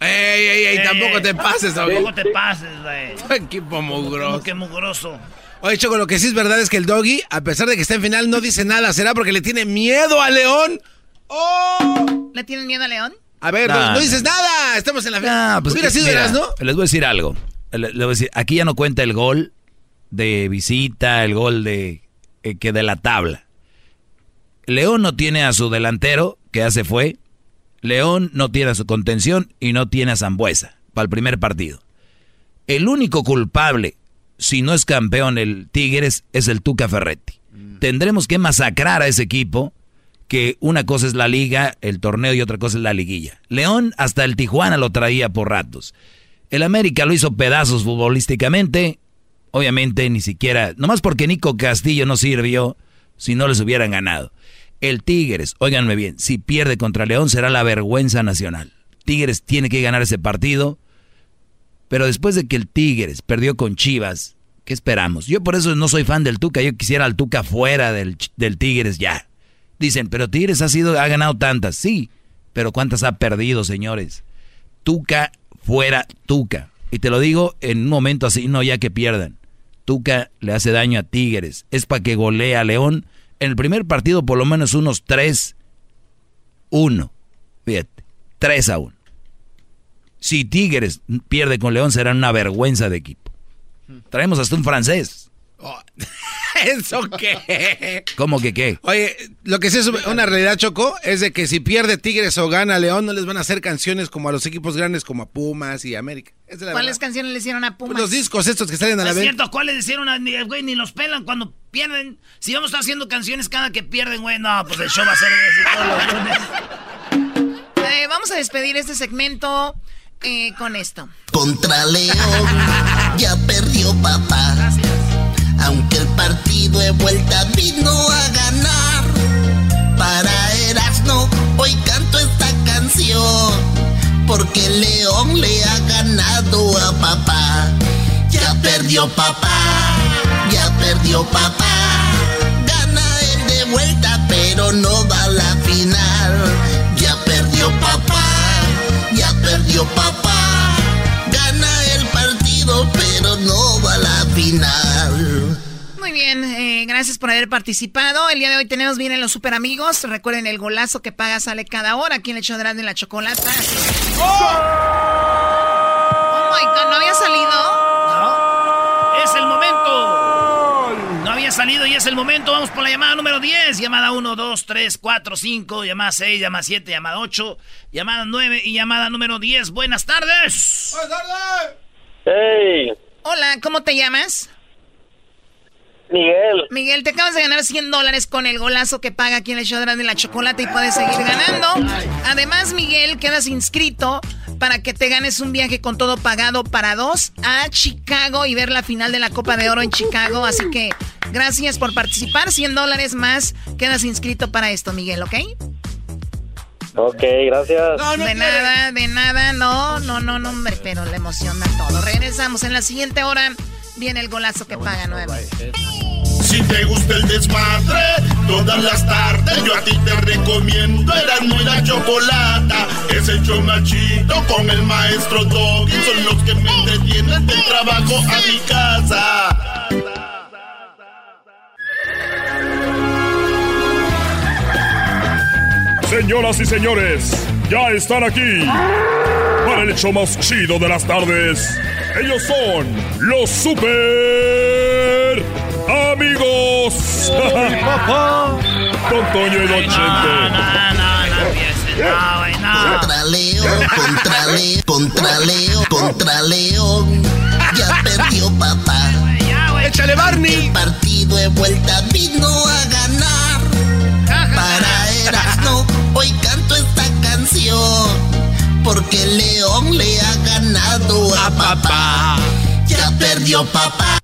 Ey, ey, ey, tampoco te pases, Tampoco te pases, güey. Tu equipo mugroso. Que mugroso. Oye, Choco, lo que sí es verdad es que el Doggy, a pesar de que está en final, no dice nada. ¿Será porque le tiene miedo a León? ¡Oh! ¿Le tienen miedo a León? A ver, No, no, no no. dices nada. Estamos en la final. Ah, pues, Hubiera sido mira, Erasmo. Les voy a decir algo. Le- le voy a decir, aquí ya no cuenta el gol de visita, el gol de eh, que de la tabla. León no tiene a su delantero, que ya se fue. León no tiene a su contención y no tiene a Zambuesa para el primer partido. El único culpable, si no es campeón el Tigres, es el Tuca Ferretti. Tendremos que masacrar a ese equipo que una cosa es la liga, el torneo y otra cosa es la liguilla. León hasta el Tijuana lo traía por ratos. El América lo hizo pedazos futbolísticamente. Obviamente ni siquiera, nomás porque Nico Castillo no sirvió, si no les hubieran ganado. El Tigres, óiganme bien, si pierde contra León será la vergüenza nacional. Tigres tiene que ganar ese partido. Pero después de que el Tigres perdió con Chivas, ¿qué esperamos? Yo por eso no soy fan del Tuca, yo quisiera al Tuca fuera del, del Tigres ya. Dicen, pero Tigres ha sido, ha ganado tantas, sí, pero ¿cuántas ha perdido, señores? Tuca fuera Tuca. Y te lo digo en un momento así, no ya que pierdan. Tuca le hace daño a Tigres. Es para que golea a León. En el primer partido por lo menos unos 3-1. Fíjate, 3 a 1. Si Tigres pierde con León será una vergüenza de equipo. Traemos hasta un francés. Oh, ¿Eso qué? ¿Cómo que qué? Oye, lo que sí es una realidad, Choco, es de que si pierde Tigres o gana León, no les van a hacer canciones como a los equipos grandes como a Pumas y América. Es ¿Cuáles verdad. canciones le hicieron a Pumas? Pues los discos estos que salen a la es vez. cierto, ¿cuáles le hicieron a ni, güey? Ni los pelan cuando pierden. Si vamos a estar haciendo canciones cada que pierden, güey, no, pues el show va a ser todos los lunes. Eh, vamos a despedir este segmento eh, con esto. Contra León ya perdió papá. Aunque el partido de vuelta vino a ganar. Para Erasmo hoy canto esta canción. Porque León le ha ganado a papá. Ya perdió papá. Ya perdió papá. Gana él de vuelta, pero no va a la final. Perdió papá. Gana el partido, pero no va a la final. Muy bien, eh, gracias por haber participado. El día de hoy tenemos bien en los super amigos. Recuerden el golazo que paga sale cada hora. Aquí en el show de Erasmo y la chocolata. Oh my God, ¿no había salido? Había salido y es el momento. Vamos por la llamada número 10. Llamada 1, 2, 3, 4, 5. Llamada 6, llamada 7, llamada 8. Llamada 9 y llamada número 10. Buenas tardes. Buenas tardes. Hey, Hola, ¿cómo te llamas? Miguel. Miguel, te acabas de ganar 100 dólares con el golazo que paga aquí en el show de la chocolate y puedes seguir ganando. Además, Miguel, quedas inscrito para que te ganes un viaje con todo pagado para dos a Chicago y ver la final de la Copa de Oro en Chicago. Así que gracias por participar. 100 dólares más. Quedas inscrito para esto, Miguel, ¿ok? Ok, gracias. de nada, de nada. No, no, no, no, hombre, pero le emociona todo. Regresamos en la siguiente hora. Viene el golazo que paga nuevo. Si te gusta el desmadre, todas las tardes yo a ti te recomiendo Erasmo y la Chocolata. Es el chido con el maestro Doggy. Son los que me entretienen del trabajo a mi casa. Señoras y señores, ya están aquí para el hecho más chido de las tardes. Ellos son los super amigos. Don Toño y Don Chente. No, güey, no. Contra León, contra León, contra León, contra León. Ya perdió papá. Échale Barney. El partido de vuelta vino a ganar. Para Erasmo, hoy canto esta canción. Porque León le ha ganado a papá. Ya perdió papá.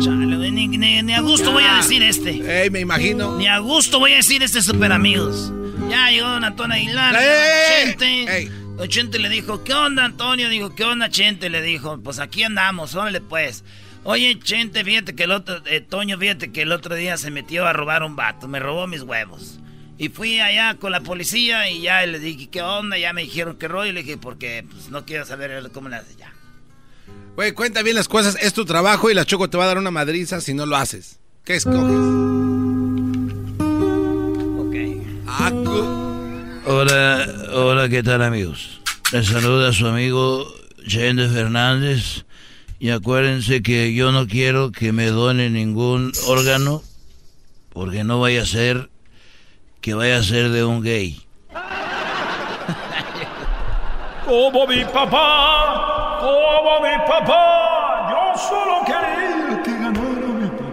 Chale, ni, ni- ni a gusto voy a decir este. Ey, me imagino. Ni a gusto voy a decir este super amigos. Ya llegó Don Antonio Aguilar. ¡Ey, ey, Chente. Don Chente le dijo, ¿qué onda, Antonio? Dijo, ¿qué onda, Chente? Le dijo, pues aquí andamos, órale pues. Oye, Chente, fíjate que el otro, eh, Toño, fíjate que el otro día se metió a robar un vato, me robó mis huevos. Y fui allá con la policía y ya le dije, ¿qué onda? Ya me dijeron que rollo. Y le dije, porque pues, no quiero saber cómo le hace ya. Güey, cuenta bien las cosas. Es tu trabajo y la Choco te va a dar una madriza si no lo haces. ¿Qué escoges? Ah, Hola, hola, ¿qué tal amigos? Les saluda su amigo Chente Fernández y acuérdense que yo no quiero que me done ningún órgano, porque no vaya a ser que vaya a ser de un gay. Como mi papá, como mi papá, yo solo quería que ganara mi papá.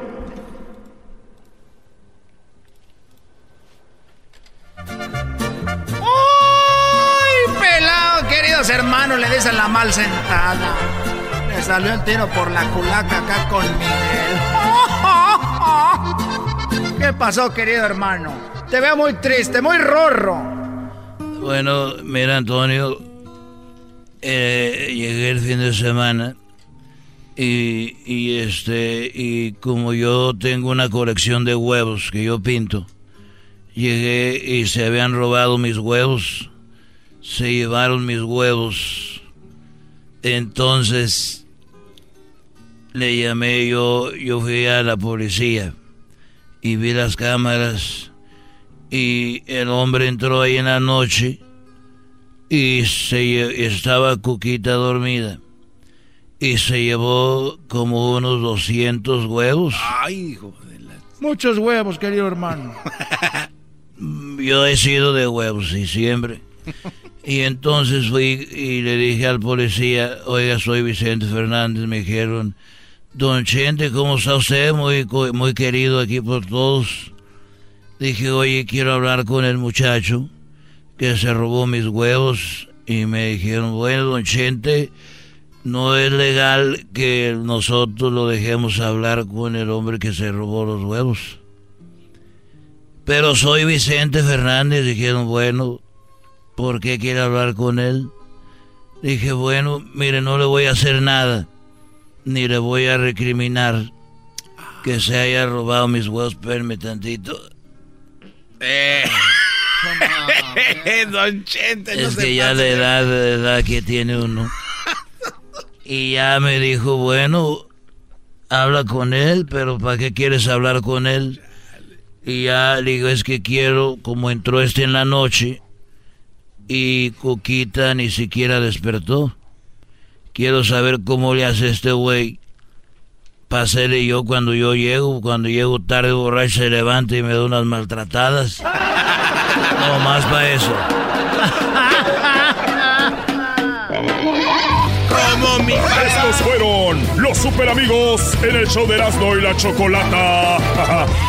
¡Uy, pelado! Queridos hermanos, le dicen la mal sentada. Le salió el tiro por la culaca acá con Miguel. ¿Qué pasó, querido hermano? Te veo muy triste, muy rorro. Bueno, mira, Antonio, eh, llegué el fin de semana y, y este y como yo tengo una colección de huevos que yo pinto, llegué y se habían robado mis huevos, se llevaron mis huevos, entonces le llamé yo, yo fui a la policía y vi las cámaras y el hombre entró ahí en la noche y se estaba Cuquita dormida y se llevó como unos 200 huevos. Ay, hijo de la... Muchos huevos, querido hermano. Yo he sido de huevos y siempre. Y entonces fui y le dije al policía, oiga, soy Vicente Fernández, me dijeron, don Chente, ¿cómo está usted? Muy, muy querido aquí por todos. Dije, oye, quiero hablar con el muchacho que se robó mis huevos. Y me dijeron, bueno, don Chente, no es legal que nosotros lo dejemos hablar con el hombre que se robó los huevos. Pero soy Vicente Fernández. Dijeron, bueno, ¿por qué quiere hablar con él? Dije, bueno, mire, no le voy a hacer nada, ni le voy a recriminar que se haya robado mis huevos. Espérame tantito. Eh. Don Chente, no es que ya la edad, la edad que tiene uno. Y ya me dijo, bueno, habla con él, pero ¿para qué quieres hablar con él? Y ya le digo, es que quiero, como entró este en la noche y Cuquita ni siquiera despertó, quiero saber cómo le hace este güey. Pasele yo cuando yo llego, cuando llego tarde borracho se levanta y me da unas maltratadas. No más para eso. Como mi Estos fueron los super amigos en el show de Erasmo y la Chocolata.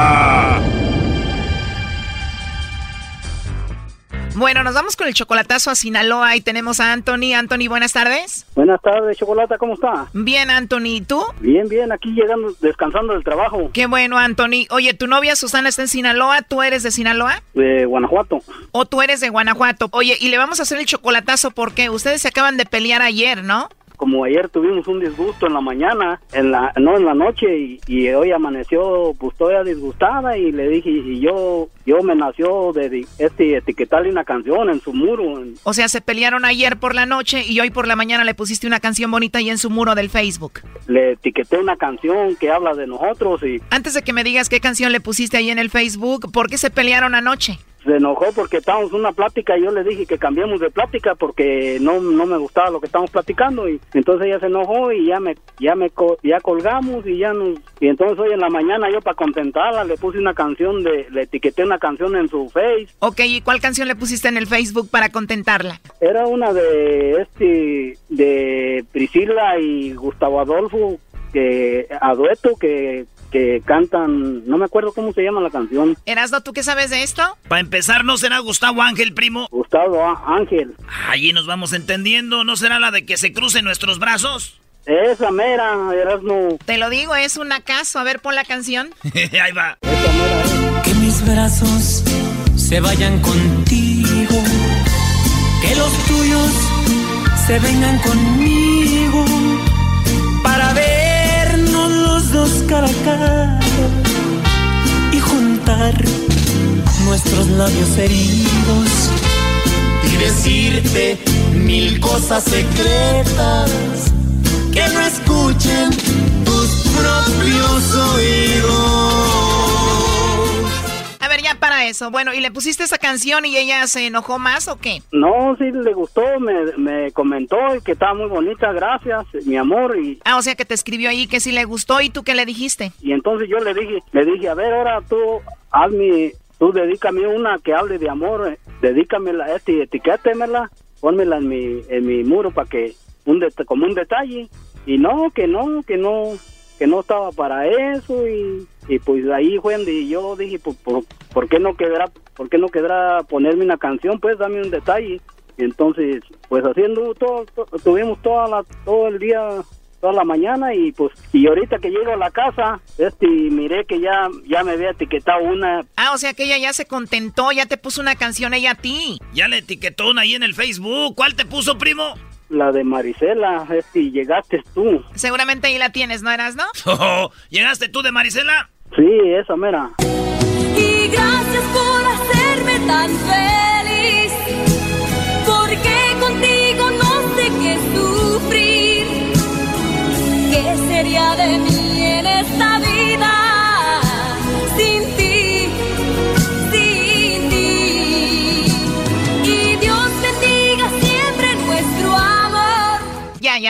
Bueno, nos vamos con el chocolatazo a Sinaloa y tenemos a Anthony. Anthony, buenas tardes. Buenas tardes, Chocolata, ¿cómo está? Bien, Anthony, ¿y tú? Bien, bien, aquí llegando, descansando del trabajo, Qué bueno, Anthony. Oye, tu novia Susana está en Sinaloa, ¿tú eres de Sinaloa? de Guanajuato. ¿O tú eres de Guanajuato? Oye, y le vamos a hacer el chocolatazo porque ustedes se acaban de pelear ayer, ¿no? Como ayer tuvimos un disgusto en la mañana, en la, no en la noche, y, y hoy amaneció pues todavía disgustada y le dije, y yo, yo me nació de este etiquetarle una canción en su muro. O sea, se pelearon ayer por la noche y hoy por la mañana le pusiste una canción bonita ahí en su muro del Facebook. le etiqueté una canción que habla de nosotros y Antes de que me digas qué canción le pusiste ahí en el Facebook, ¿por qué se pelearon anoche? se enojó porque estábamos en una plática y yo le dije que cambiemos de plática porque no, no me gustaba lo que estábamos platicando y entonces ella se enojó y ya me ya me ya colgamos y ya nos y entonces hoy en la mañana yo para contentarla le puse una canción de le etiqueté una canción en su face Ok, ¿y cuál canción le pusiste en el Facebook para contentarla? era una de este de Priscila y Gustavo Adolfo que a dueto que que cantan no me acuerdo cómo se llama la canción Erasno, ¿tú qué sabes de esto? Para empezar, ¿no será Gustavo Ángel, primo? Gustavo Ángel Allí nos vamos entendiendo. ¿No será la de que se crucen nuestros brazos? Esa mera Erasmo. Te lo digo, es un acaso. A ver, pon la canción. Ahí va. Que mis brazos se vayan contigo, que los tuyos se vengan conmigo. Para vernos los dos cara a cara. Y juntar nuestros labios heridos. Y decirte mil cosas secretas que no escuchen tus propios oídos. A ver, ya para eso. Bueno, ¿y le pusiste esa canción y ella se enojó más o qué? No, sí le gustó, me, me comentó y que estaba muy bonita, gracias, mi amor. Y, Ah, o sea que te escribió ahí que sí le gustó y tú qué le dijiste. y entonces yo le dije, le dije, a ver, ahora tú hazme, tú dedícame una que hable de amor, eh, dedícamela, este, etiquétemela, pónmela en mi, en mi muro para que, un det- como un detalle. Y no, que no, que no, que no estaba para eso y, y pues ahí fue donde yo dije, pues, por, ¿por qué no quedará, por qué no quedará ponerme una canción? Pues dame un detalle. Y entonces, pues haciendo todo, to- tuvimos toda la, todo el día, toda la mañana y pues, y ahorita que llego a la casa, este, miré que ya, ya me había etiquetado una, Ah, o sea que ella ya se contentó, ya te puso una canción ella a ti. Ya le etiquetó una ahí en el Facebook. ¿Cuál te puso, primo? La de Marisela, este, y llegaste tú. Seguramente ahí la tienes, ¿no eras, no? ¿Llegaste tú de Marisela? Sí, esa mera. Y gracias por hacerme tan feliz, porque contigo no sé qué sufrir. ¿Qué sería de mí en esta vida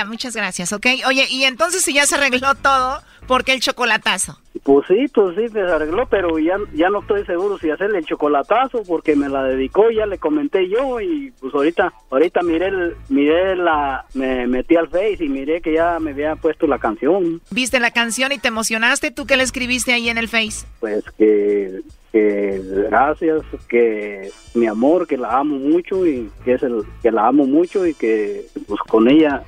Ya, muchas gracias, ¿ok? Oye, y entonces si ya se arregló todo, ¿por qué el chocolatazo? Pues sí, pues sí, se arregló, pero ya, ya no estoy seguro si hacerle el chocolatazo porque me la dedicó, ya le comenté yo y pues ahorita, ahorita miré, el- miré la, me metí al Face y miré que ya me había puesto la canción, ¿Viste la canción y te emocionaste? ¿Tú qué le escribiste ahí en el Face? pues que, que gracias, que mi amor, que la amo mucho y que es el, que la amo mucho y que pues con ella,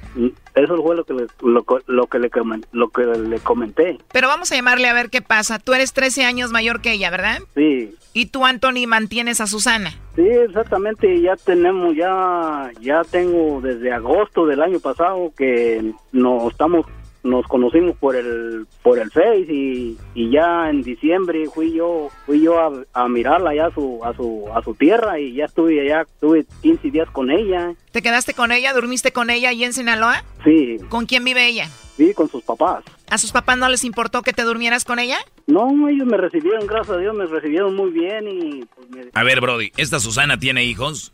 eso fue lo que le, lo, lo que le, lo que le comenté, Pero vamos a llamarle a ver qué pasa. Tú eres 13 años mayor que ella, ¿verdad? sí. Y tú, Anthony, mantienes a Susana. Sí, exactamente, ya tenemos, ya, ya tengo desde agosto del año pasado que nos estamos, nos conocimos por el, por el Face y, y ya en diciembre fui yo, fui yo a, a mirarla allá a su, a su, a su tierra y ya estuve allá, estuve 15 días con ella, ¿Te quedaste con ella? ¿Durmiste con ella ahí en Sinaloa? sí, ¿Con quién vive ella? sí, con sus papás. ¿A sus papás no les importó que te durmieras con ella? No, ellos me recibieron, gracias a Dios, me recibieron muy bien y pues me A ver, Brody, ¿esta Susana tiene hijos?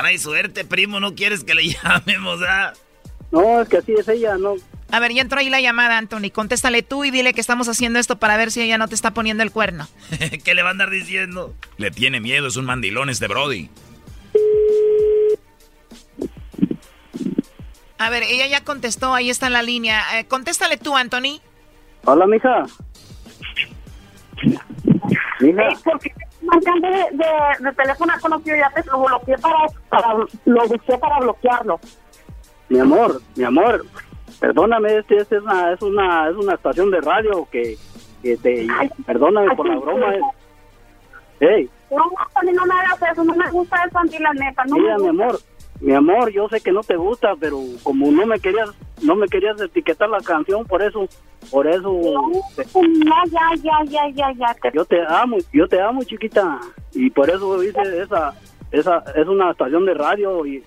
Trae suerte, primo. No quieres que le llamemos, ¿ah? No, es que así es ella, no, A ver, ya entró ahí la llamada, Anthony. Contéstale tú y dile que estamos haciendo esto para ver si ella no te está poniendo el cuerno. ¿Qué le va a andar diciendo? Le tiene miedo, es un mandilón este Brody. A ver, ella ya contestó, ahí está en la línea. Eh, contéstale tú, Anthony. Hola, mija. Mija. Sí, porque marcando de, de, de teléfono conocido ya te lo bloqueé para, para lo busqué para bloquearlo. Mi amor, mi amor, perdóname, este, este es una, es una, es una estación de radio que, que te, perdóname por la broma. eh. Hey, No, Anthony, no me hagas eso, no me gusta eso, Andy, la neta. No mira, me mi gusta. amor, mi amor, yo sé que no te gusta, pero como no me querías, no me querías etiquetar la canción, por eso, por eso, No, ya, ya, ya, ya, ya. Te... yo te amo, yo te amo, chiquita, y por eso hice esa, esa, es una estación de radio y,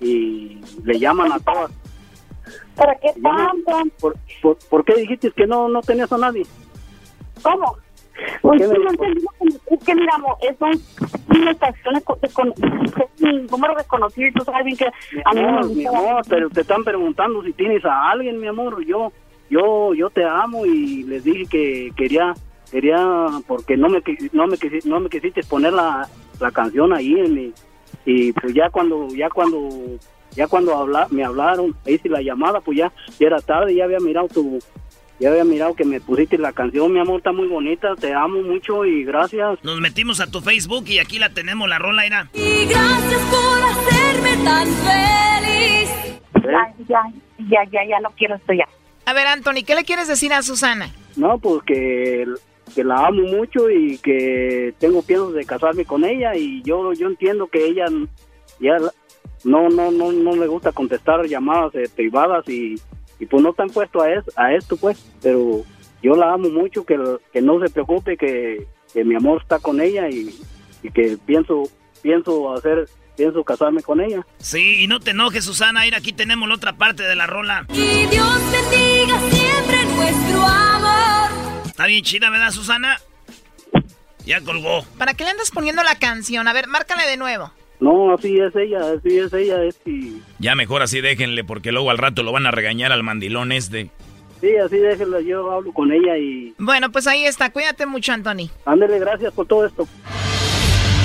y le llaman a todas. ¿Para qué tanto? ¿Por, por, por qué dijiste que no, no tenías a nadie? ¿Cómo? ¿Por Pues sí, no que- es que mira, una con- un número desconocido y tú sabes bien que a mí no mi amor, pero te están preguntando si tienes a alguien, mi amor. Yo, yo, yo te amo y les dije que quería, quería, porque no me, no me, no me quisiste poner la, la canción ahí en mi, y pues ya cuando, ya cuando ya cuando habla, me hablaron, hice la llamada, pues ya, ya era tarde, ya había mirado tu, ya había mirado que me pusiste la canción, mi amor, está muy bonita, te amo mucho y gracias. Nos metimos a tu Facebook y aquí la tenemos, la rola era. Y gracias por hacerme tan feliz. Ya, ya, ya, ya, ya no quiero esto ya. A ver, Anthony, ¿qué le quieres decir a Susana? No, pues que, que la amo mucho y que tengo piensos de casarme con ella y yo yo entiendo que ella ya no no no no le gusta contestar llamadas eh, privadas y, y pues no están puesto a, es- a esto pues, pero yo la amo mucho, que, que no se preocupe que, que mi amor está con ella y, y que pienso pienso hacer pienso casarme con ella. Sí, y no te enojes, Susana. Mira, aquí tenemos la otra parte de la rola. Y Dios bendiga siempre nuestro amor. Está bien chida, ¿verdad, Susana? Ya colgó. ¿Para qué le andas poniendo la canción? A ver, márcale de nuevo. No, así es ella, así es ella, es y Ya mejor así déjenle, porque luego al rato lo van a regañar al mandilón este. sí, así déjela, yo hablo con ella y Bueno, pues ahí está. Cuídate mucho, Anthony. ándele, gracias por todo esto.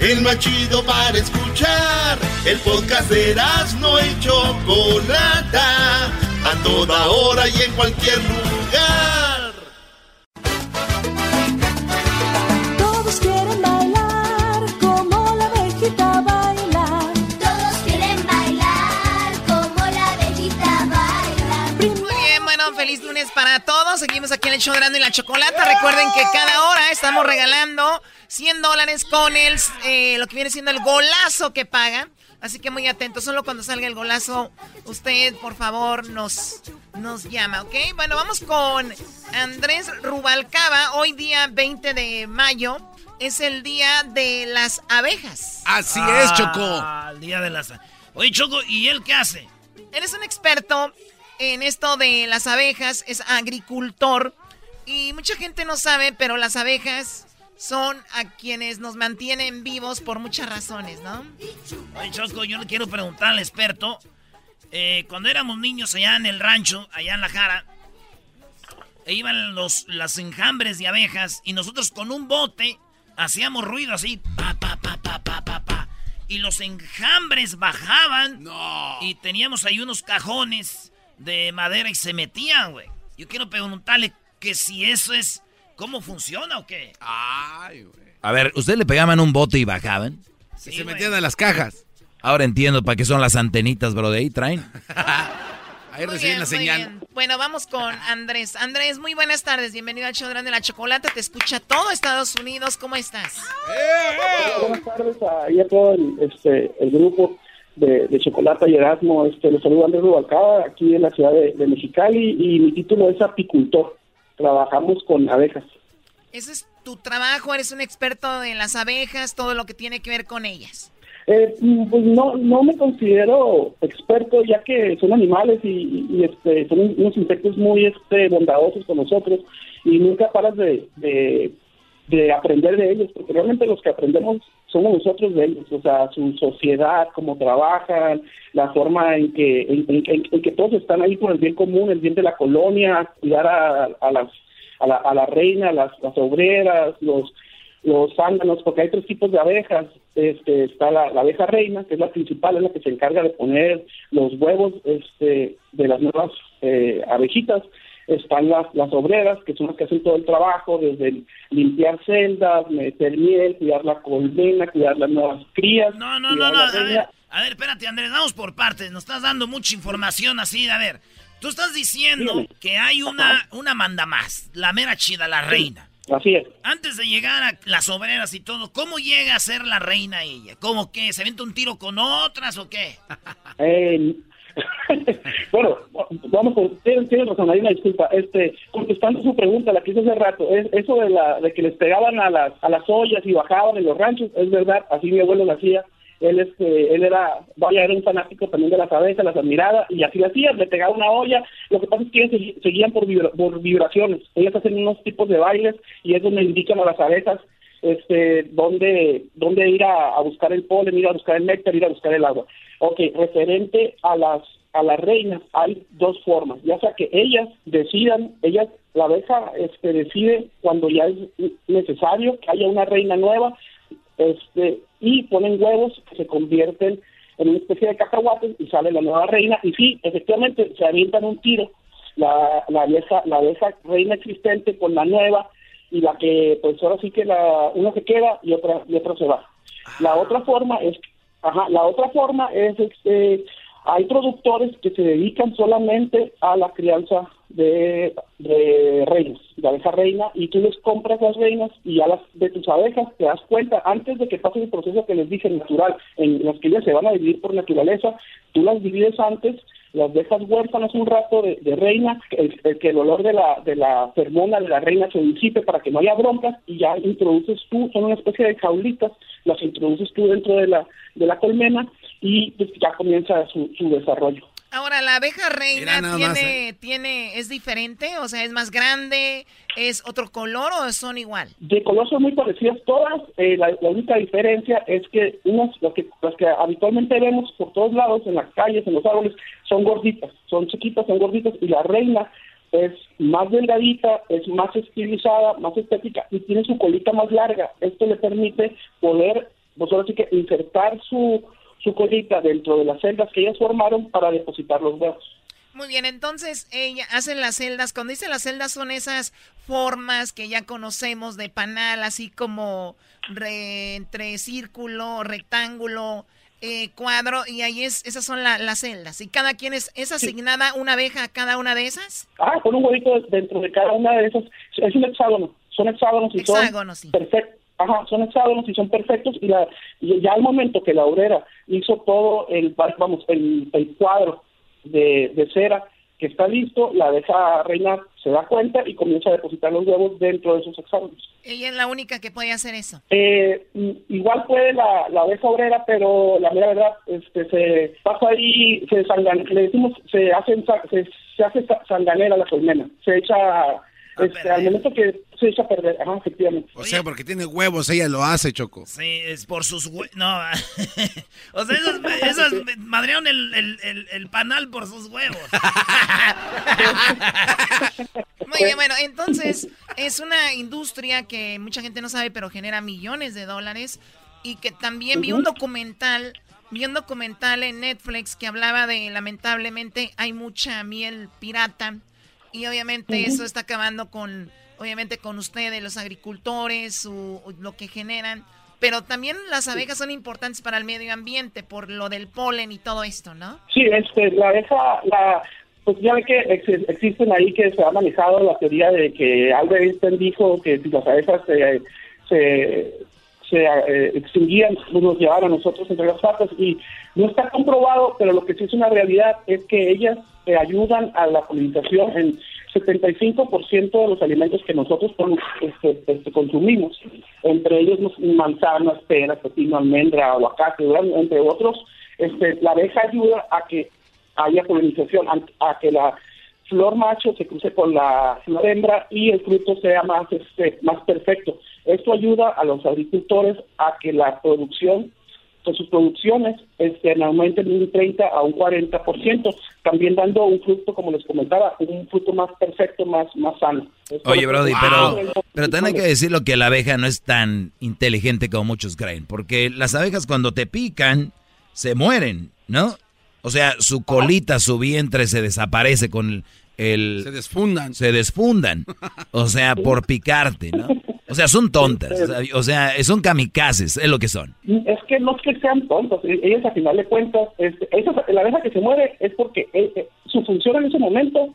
El más chido para escuchar. El podcast de no y Chocolata. A toda hora y en cualquier lugar. Todos quieren bailar como la abejita baila. Todos quieren bailar como la abejita baila. Muy bien, bueno, feliz lunes para todos. Seguimos aquí en el show de Erasmo y la Chocolata. Recuerden que cada hora estamos regalando 100 dólares con el, eh, lo que viene siendo el golazo que paga. Así que muy atentos, solo cuando salga el golazo, usted por favor nos, nos llama, ¿ok? Bueno, vamos con Andrés Rubalcaba. Hoy día 20 de mayo es el día de las abejas. Así es, Choco. Ah, el día de las... Oye, Choco, ¿y él qué hace? Eres un experto en esto de las abejas, es agricultor y mucha gente no sabe, pero las abejas son a quienes nos mantienen vivos por muchas razones, ¿no? Oye, Choco, yo le quiero preguntar al experto. eh, cuando éramos niños allá en el rancho, allá en La Jara, e iban los, las enjambres de abejas y nosotros con un bote hacíamos ruido así, pa, pa, pa, pa, pa, pa, pa. Y los enjambres bajaban y teníamos ahí unos cajones de madera y se metían, güey. Yo quiero preguntarle que si eso es, ¿cómo funciona o qué? Ay, güey. A ver, ¿ustedes le pegaban un bote y bajaban? Y se metían a las cajas. Ahora entiendo para qué son las antenitas, bro, de ahí traen. Ahí Muy reciben bien, la señal. bien. Bueno, vamos con Andrés. Andrés, muy buenas tardes. Bienvenido al show grande de la chocolate. Te escucha todo Estados Unidos. ¿Cómo estás? Buenas tardes a, y a todo el, este, el grupo de, de Chocolata y Erasmo. Este, les saludo Andrés Rubalcaba, aquí en la ciudad de, de Mexicali, y mi título es apicultor. Trabajamos con abejas. Ese es tu trabajo. Eres un experto en las abejas, todo lo que tiene que ver con ellas. Eh, mm, pues no, no me considero experto, ya que son animales y, y, este, son unos insectos muy este, bondadosos con nosotros, y nunca paras de, de, de aprender de ellos, porque realmente los que aprendemos somos nosotros de ellos, o sea, su sociedad, cómo trabajan, la forma en que, en, que todos están ahí por el bien común, el bien de la colonia, cuidar a, a las a la, a la reina, las, las obreras, los los zánganos, porque hay tres tipos de abejas. Este, está la, la abeja reina, que es la principal, es la que se encarga de poner los huevos este, de las nuevas eh, abejitas. Están las, las obreras, que son las que hacen todo el trabajo, desde limpiar celdas, meter miel, cuidar la colmena, cuidar las nuevas crías. No, no, no, no. A ver, a ver, espérate, Andrés, vamos por partes. Nos estás dando mucha información así. A ver, tú estás diciendo que hay una, una manda más, la mera chida, la reina. Así es. Antes de llegar a las obreras y todo, ¿cómo llega a ser la reina ella? ¿Cómo que? ¿Se avienta un tiro con otras o qué? Eh, bueno, vamos, por- tienen, tienen razón, hay una disculpa. Este, contestando su pregunta, la que hice hace rato, es, eso de, la, de que les pegaban a las, a las ollas y bajaban en los ranchos, es verdad, así mi abuelo lo hacía. él este, él era, vaya, era un fanático también de las abejas, las admiraba y así lo hacía, le pegaba una olla, lo que pasa es que ellas se- seguían por, vibra- por vibraciones, ellas hacen unos tipos de bailes y es donde indican a las abejas este, dónde, dónde ir a, buscar el polen, ir a buscar el néctar, ir a buscar el agua. Ok, referente a las a las reinas hay dos formas, ya sea que ellas decidan, ellas, la abeja este, decide cuando ya es necesario que haya una reina nueva, este, y ponen huevos que se convierten en una especie de cacahuates y sale la nueva reina. Y sí, efectivamente se avientan un tiro. La, la vieja la vieja reina existente con la nueva y la que pues ahora sí que la una se queda y otra y otra se va. La otra forma es ajá, la otra forma es este hay productores que se dedican solamente a la crianza de, de reinas, de abeja reina, y tú les compras las reinas y ya las de tus abejas te das cuenta, antes de que pase el proceso que les dije natural, en los que ellas se van a dividir por naturaleza, tú las divides antes, las dejas huérfanas un rato de, de reina, el, el que el olor de la, de la fermona de la reina se disipe para que no haya broncas, y ya introduces tú, son una especie de jaulitas, las introduces tú dentro de la, de la colmena, y pues ya comienza su, su desarrollo. Ahora, la abeja reina tiene, más, ¿eh? tiene, es diferente, o sea, es más grande, es otro color o son igual. De color son muy parecidas todas, eh, la, la única diferencia es que unas, las que, las que habitualmente vemos por todos lados, en las calles, en los árboles, son gorditas, son chiquitas, son gorditas, y la reina es más delgadita, es más estilizada, más estética, y tiene su colita más larga. Esto le permite poder, pues ahora sí que insertar su, su colita dentro de las celdas que ellas formaron para depositar los huevos. Muy bien, entonces ella hacen las celdas. Cuando dice las celdas son esas formas que ya conocemos de panal, así como re- entre círculo, rectángulo, eh, cuadro, y ahí es, esas son la- las celdas. ¿Y cada quien es, es asignada una abeja a cada una de esas? Ah, con un huevito dentro de cada una de esas. Es un hexágono. Son hexágonos y Hexágonos, sí. son perfectos. Ajá, son hexágonos y son perfectos. Y, la, y ya al momento que la obrera hizo todo el, vamos, el, el cuadro de, de cera que está listo, la deja reinar, se da cuenta y comienza a depositar los huevos dentro de esos hexágonos. Ella es la única que puede hacer eso. Eh, i- igual puede la, la abeja obrera, pero la mera verdad, este, se pasa ahí, se sangan, le decimos, se hace, se, se hace sa- sanganera la colmena, se echa, este, al momento que se echa a perder, ajá, efectivamente. O sea, porque tiene huevos, ella lo hace, Choco. Sí, es por sus huevos. No, o sea, esas, esas madrearon el, el, el, el panal por sus huevos. Muy bien, bueno, entonces es una industria que mucha gente no sabe, pero genera millones de dólares. Y que también vi un documental, vi un documental en Netflix que hablaba de, lamentablemente, hay mucha miel pirata. Y obviamente eso está acabando con, obviamente, con ustedes, los agricultores, su, lo que generan. Pero también las abejas son importantes para el medio ambiente por lo del polen y todo esto, ¿no? Sí, este, la abeja, la, pues ya ve que ex- existen ahí que se ha manejado la teoría de que Albert Einstein dijo que si las abejas se, se, se eh, extinguían, pues nos llevaban a nosotros entre las patas y no está comprobado, pero lo que sí es una realidad es que ellas eh, ayudan a la polinización en 75% de los alimentos que nosotros este, este, consumimos, entre ellos los manzanas, peras, pepino, almendra, aguacate, entre otros, este, la abeja ayuda a que haya polinización, a, a que la flor macho se cruce con la flor hembra y el fruto sea más este más perfecto. Esto ayuda a los agricultores a que la producción, que sus producciones este, aumenten de un 30 a un 40%, también dando un fruto, como les comentaba, un fruto más perfecto, más, más sano. Oye, Brody, Wow. pero, pero también hay que decirlo que la abeja no es tan inteligente como muchos creen, porque las abejas cuando te pican se mueren, ¿no? O sea, su colita, su vientre se desaparece con el... Se desfundan. Se desfundan. O sea, por picarte, ¿no? O sea, son tontas. O sea, son kamikazes, es lo que son. Es que no es que sean tontos, e- ellas a final de cuentas, este, esa- la abeja que se muere es porque eh, eh, su función en ese momento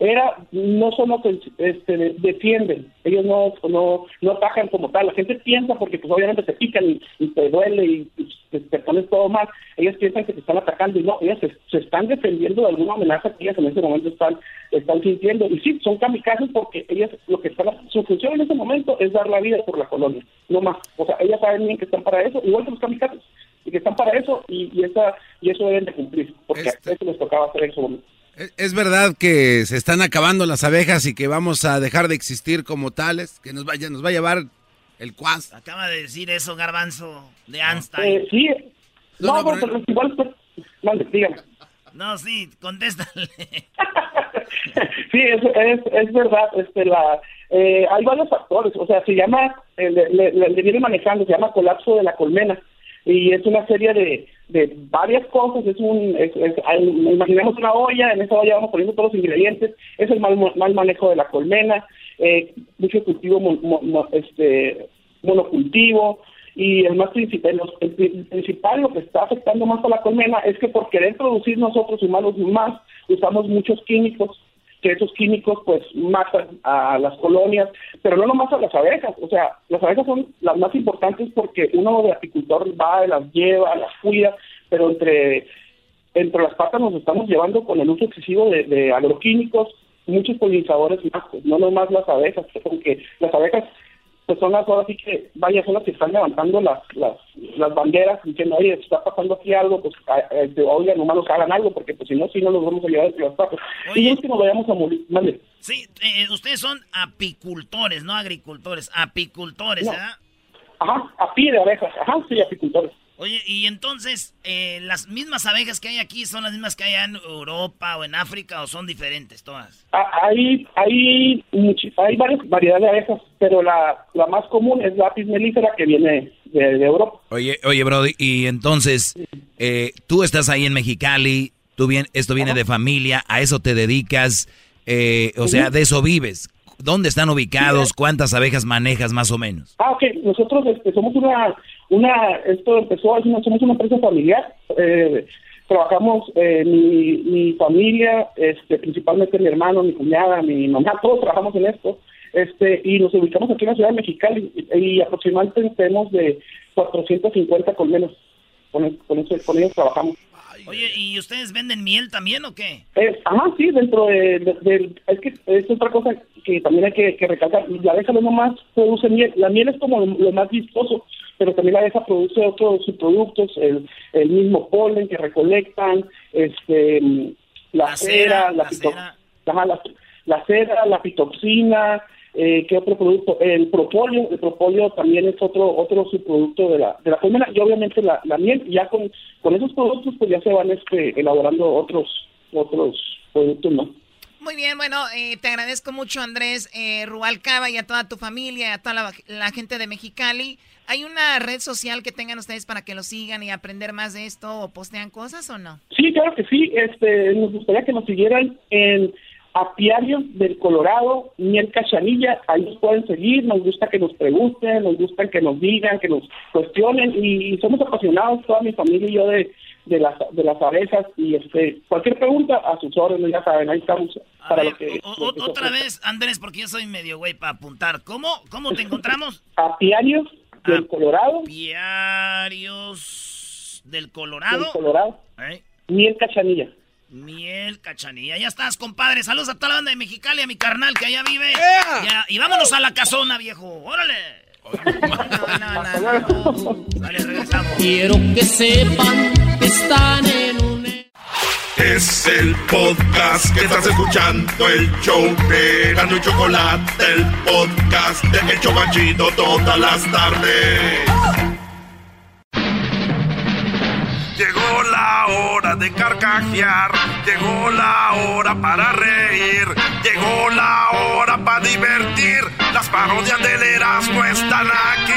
era no solo que este, de- defienden, ellos no, no, no atacan como tal, la gente piensa porque pues obviamente te pican y, y te duele y, y te, te pones todo mal, ellas piensan que te están atacando y no, ellas se, se están defendiendo de alguna amenaza que ellas en ese momento están, están sintiendo y sí, son kamikazes porque ellas lo que están, su función en ese momento es dar la vida por la colonia, no más, o sea, ellas saben bien que están para eso, igual que los kamikazes, y que están para eso y, y, esa, y eso deben de cumplir, porque Este- eso les tocaba hacer en su momento. ¿Es- ¿Es verdad que se están acabando las abejas y que vamos a dejar de existir como tales? ¿Que nos, vaya, nos va a llevar el cuas? Acaba de decir eso, Garbanzo, de Einstein. Eh, sí, no, pero, pero igual, pues. No, sí, contéstale. Sí, es, es, es verdad. Este, la, eh, hay varios factores. O sea, se llama, eh, le- le viene manejando, se llama colapso de la colmena. Y es una serie de, de varias cosas. Es un, es, imaginemos una olla, en esa olla vamos poniendo todos los ingredientes. Es el mal, mal manejo de la colmena, eh, mucho cultivo, este, monocultivo. Y el más principal, los- el pri- principal, lo que está afectando más a la colmena es que por querer producir nosotros humanos más, usamos muchos químicos que esos químicos pues matan a las colonias, pero no nomás a las abejas, o sea, las abejas son las más importantes porque uno de apicultor va, las lleva, las cuida, pero entre, entre las patas nos estamos llevando con el uso excesivo de, de agroquímicos muchos polinizadores más, pues, no nomás las abejas, porque las abejas pues son las ahora sí que, vaya, son las que están levantando las, las, las banderas diciendo, oye, está pasando aquí algo, pues, a- a- oigan, humanos hagan algo, porque pues si no, si no los vamos a llevar entre las patas. Y es que nos vayamos a morir, mande. Sí, eh, ustedes son apicultores, no agricultores, apicultores, No. ¿verdad? Ajá, a pie de abejas, ajá, sí, apicultores. Oye, y entonces, eh, ¿las mismas abejas que hay aquí son las mismas que hay en Europa o en África o son diferentes todas? Ah, Hay, hay, hay varias variedades de abejas, pero la, la más común es la apis mellifera que viene de, de Europa. Oye, oye, Brody, y entonces, eh, tú estás ahí en Mexicali, tú bien, esto viene de familia, a eso te dedicas, eh, o sea, de eso vives. ¿Dónde están ubicados? ¿Cuántas abejas manejas más o menos? Ah, ok. Nosotros este, somos una, una, esto empezó, es una- somos una empresa familiar. Eh, trabajamos, eh, mi, mi familia, este, principalmente mi hermano, mi cuñada, mi mamá, todos trabajamos en esto. Este, y nos ubicamos aquí en la ciudad de Mexicali y, y aproximadamente tenemos de 450 colmenas. Con, con, eso- con ellos trabajamos. Oye, ¿y ustedes venden miel también o qué? Eh, ajá, sí, dentro de, de- de- Es que es otra cosa que también hay que, que recalcar. La abeja no nomás produce miel. La miel es como lo, lo más vistoso, pero también la abeja produce otros subproductos, el, el mismo polen que recolectan, este, mm, la, La cera, cera, la, la pito- cera. ajá, la, la cera, la pitoxina, eh, ¿qué otro producto? El propóleo, el propóleo también es otro otro subproducto de la, de la colmena y obviamente la, la miel, y ya con, con esos productos pues ya se van este, elaborando otros otros productos, ¿no? Muy bien, bueno, eh, te agradezco mucho Andrés eh, Rubalcaba y a toda tu familia, a toda la, la gente de Mexicali. ¿Hay una red social que tengan ustedes para que lo sigan y aprender más de esto o postean cosas o no? Sí, claro que sí. Este, nos gustaría que nos siguieran en Apiario del Colorado, Miel Cachanilla. Ahí nos pueden seguir. Nos gusta que nos pregunten, nos gusta que nos digan, que nos cuestionen. Y somos apasionados, toda mi familia y yo, de, de, las, de las abejas. Y este, cualquier pregunta a sus órdenes, ya saben, ahí estamos. Para lo que, O- lo que se otra vez, Andrés, porque yo soy medio güey para apuntar. ¿Cómo? ¿Cómo te encontramos? Apiarios del Colorado. Diarios del Colorado. Del Colorado. ¿Eh? Miel Cachanilla. Miel, cachanilla. Ya estás, compadre. Saludos a toda la banda de Mexicali, a mi carnal que allá vive. Ya, y vámonos a la casona, viejo. Órale. Dale, regresamos. Quiero que sepan que están en un... Es el podcast que estás escuchando, el show de y Chocolate, el podcast de El Chobachito todas las tardes. Llegó la hora de carcajear, llegó la hora para reír, llegó la hora para divertir. Las parodias del Erasmo están aquí.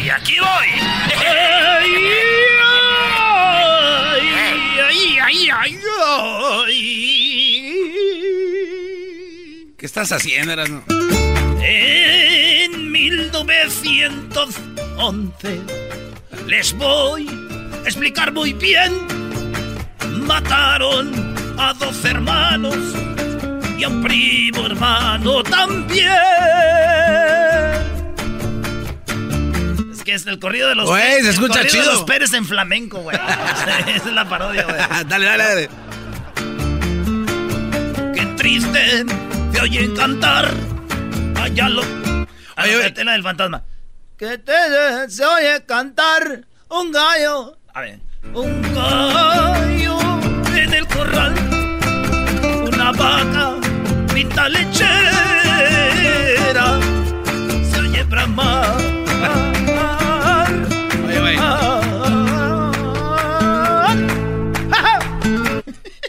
Y aquí voy. Estás haciendo, Erasmo? En 1911 les voy a explicar muy bien. Mataron a dos hermanos y a un primo hermano también. Es que es el corrido de los Güey, Pérez- se el escucha corrido de chido. los Pérez en flamenco, güey. Esa es la parodia, güey. dale, dale, dale. Qué triste te oyen cantar. Allá lo. Ah, no, espérate, la del fantasma. que te se oye cantar un gallo. A ver. Un gallo en el corral, una vaca pinta lechera, se oye bramar.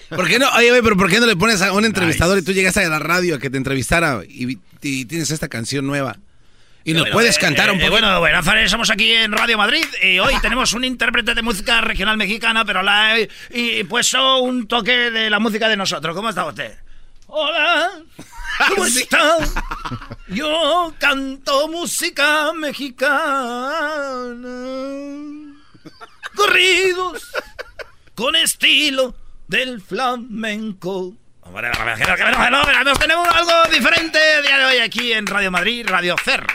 ¿Por qué no? Oye, güey, pero ¿por qué no le pones a un entrevistador y tú llegas a la radio a que te entrevistara y, y tienes esta canción nueva? Y nos Bueno, puedes eh, cantar un eh, poco. bueno, bueno, Fares, estamos aquí en Radio Madrid y hoy tenemos un intérprete de música regional mexicana, pero la he y puesto un toque de la música de nosotros. ¿Cómo está usted? Hola, ¿cómo está? Yo canto música mexicana. Corridos con estilo del flamenco. Nos tenemos algo diferente el día de hoy aquí en Radio Madrid, Radio Cer.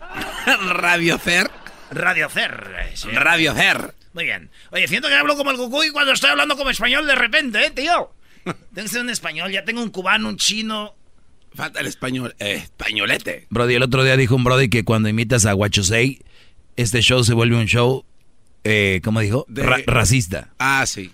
Radio Cer. Radio Cer. sí. Radio Cer. Muy bien. Oye, siento que hablo como el Goku y cuando estoy hablando como español de repente, ¿eh, tío? Tengo que ser un español, ya tengo un cubano, un chino. Falta el español. eh, españolete. Brody, el otro día dijo un Brody que cuando imitas a Guachosei, este show se vuelve un show, eh, ¿cómo dijo? De- Ra- racista. Ah, sí.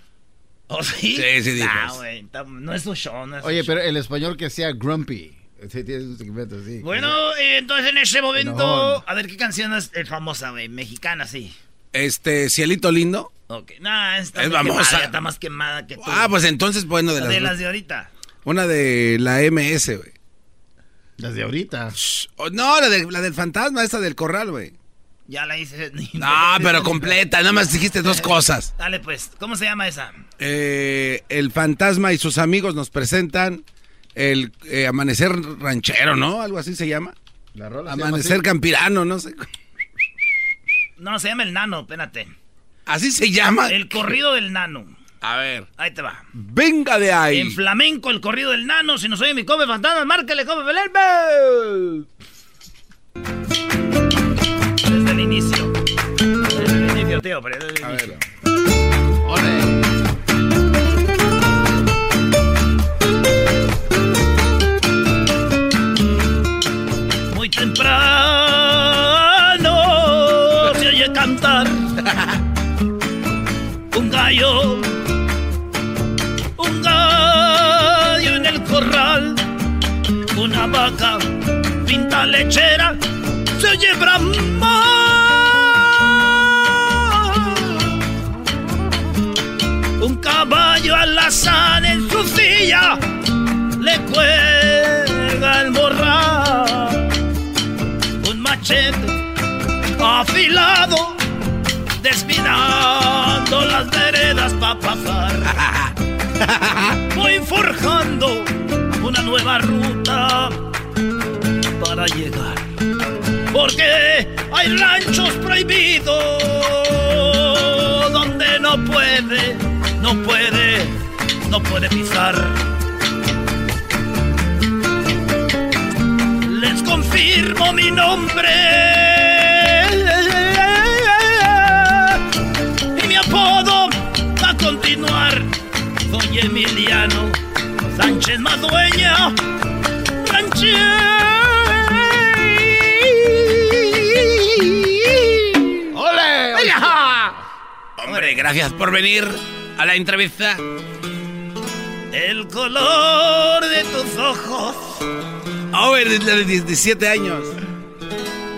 ¿Oh, sí? Sí, sí, dijo. Ah, güey, tam- no es un show, no es Oye, un show. pero el español que sea grumpy. Sí, tienes un segmento así. Bueno, eh, entonces en ese momento, Enojón. a ver qué canción es eh, famosa, güey, mexicana, sí. Este, Cielito Lindo. Ok, nah, está Es quemada, famosa. ya está más quemada que tú. Ah, pues entonces, bueno, de La las, de las de ahorita. Una de la MS, güey. Las de ahorita. Oh, no, la, de, la del fantasma, esta del corral, güey. Ya la hice. No, pero completa, nada más dijiste dos cosas. Dale, pues, ¿cómo se llama esa? Eh, el fantasma y sus amigos nos presentan el eh, amanecer ranchero, ¿no? Algo así se llama. La rola se llama Amanecer campirano, no sé. No, se llama El Nano, espérate. Así se llama. El corrido del Nano. A ver. Ahí te va. Venga de ahí. En flamenco, el corrido del Nano. Si nos oye mi come fantasma, márquele, come Belerbe. Inicio. Desde el inicio, tío. Pero desde el inicio. Muy temprano se oye cantar un gallo, un gallo en el corral, una vaca pinta lechera alazán en su silla le cuelga el morral. Un machete afilado desminando las veredas para pasar. Voy forjando una nueva ruta para llegar. Porque hay ranchos prohibidos donde no puede, no puede, no puede pisar. Les confirmo mi nombre y mi apodo va a continuar. Soy Emiliano Sánchez Madueña. Hombre, gracias por venir a la entrevista. El color de tus ojos. Oh, de, de 17 años.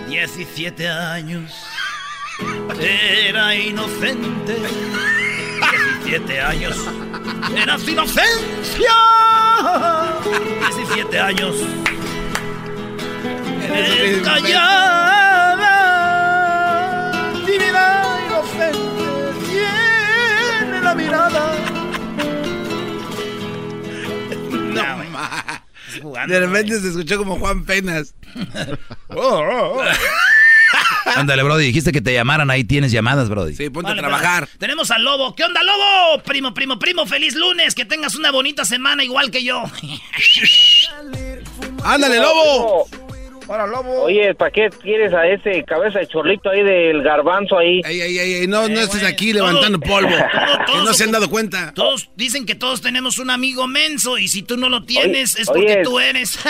17 años. Era inocente. 17 años. Era inocencia. 17 años. Eres callada. De repente se escuchó como Juan Penas. Ándale, Brody, dijiste que te llamaran, ahí tienes llamadas, Brody. Sí, ponte Vale, a trabajar. pero Tenemos al lobo. ¿Qué onda, lobo? Primo, primo, primo, feliz lunes. Que tengas una bonita semana igual que yo. ¡Ándale, lobo! Hola, lobo. Oye, ¿para qué quieres a ese cabeza de chorlito ahí del garbanzo ahí? Ey, ey, ey, ey, no, no estés aquí levantando polvo. que no se han dado cuenta. Todos dicen que todos tenemos un amigo menso y si tú no lo tienes Oye, es porque oye. tú eres.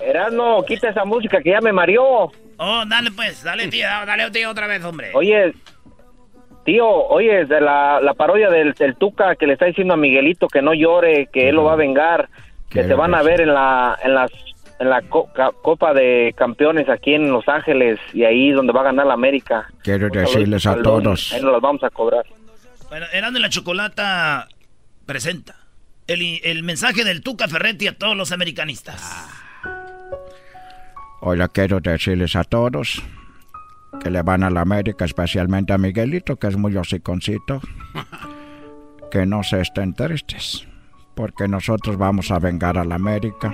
Erasmo, quita esa música que ya me mareó. Oh, dale pues, dale tío, dale tío otra vez, hombre. Oye, tío, oye, de la, la parodia del, del Tuca que le está diciendo a Miguelito que no llore, que él lo va a vengar, que se van a ver en la en las en la Copa de Campeones aquí en Los Ángeles y ahí donde va a ganar la América. Quiero decirles a Ahí todos, nos las vamos a cobrar. Bueno, Erasmo y la Chocolata presenta el, el mensaje del Tuca Ferretti a todos los americanistas. hoy quiero decirles a todos que le van a la América, especialmente a Miguelito, que es muy hociconcito, que no se estén tristes, porque nosotros vamos a vengar a la América.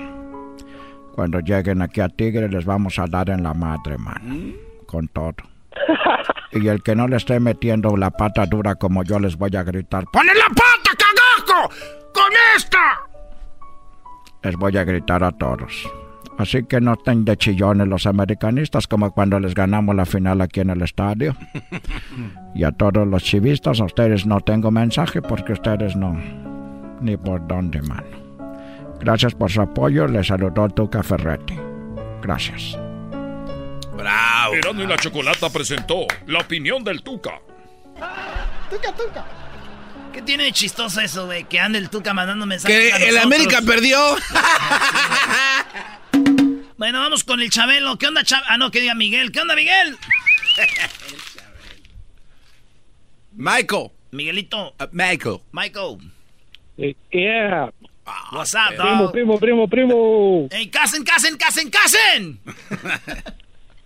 Cuando lleguen aquí a Tigre les vamos a dar en la madre, mano, con todo. Y el que no le esté metiendo la pata dura como yo les voy a gritar, ¡Pone la pata, cagajo! ¡Con esta! Les voy a gritar a todos. Así que no estén de chillones los americanistas como cuando les ganamos la final aquí en el estadio. Y a todos los chivistas, a ustedes no tengo mensaje porque ustedes no. Ni por dónde, mano. Gracias por su apoyo. Les saludó Tuca Ferretti. Gracias. ¡Bravo! Erasmo y la Chocolata presentó la opinión del Tuca. Tuca, Tuca. ¿Qué tiene de chistoso eso, güey? Que ande el Tuca mandando mensajes. a Que el nosotros? América perdió. Bueno, vamos con el Chabelo. ¿Qué onda, Chabelo? Ah, no, que diga Miguel. ¿Qué onda, Miguel? Michael. Miguelito. Michael. Michael. Yeah. What's up, Primo, dog? primo, primo, primo. ¡Ey, casen, casen, casen, casen!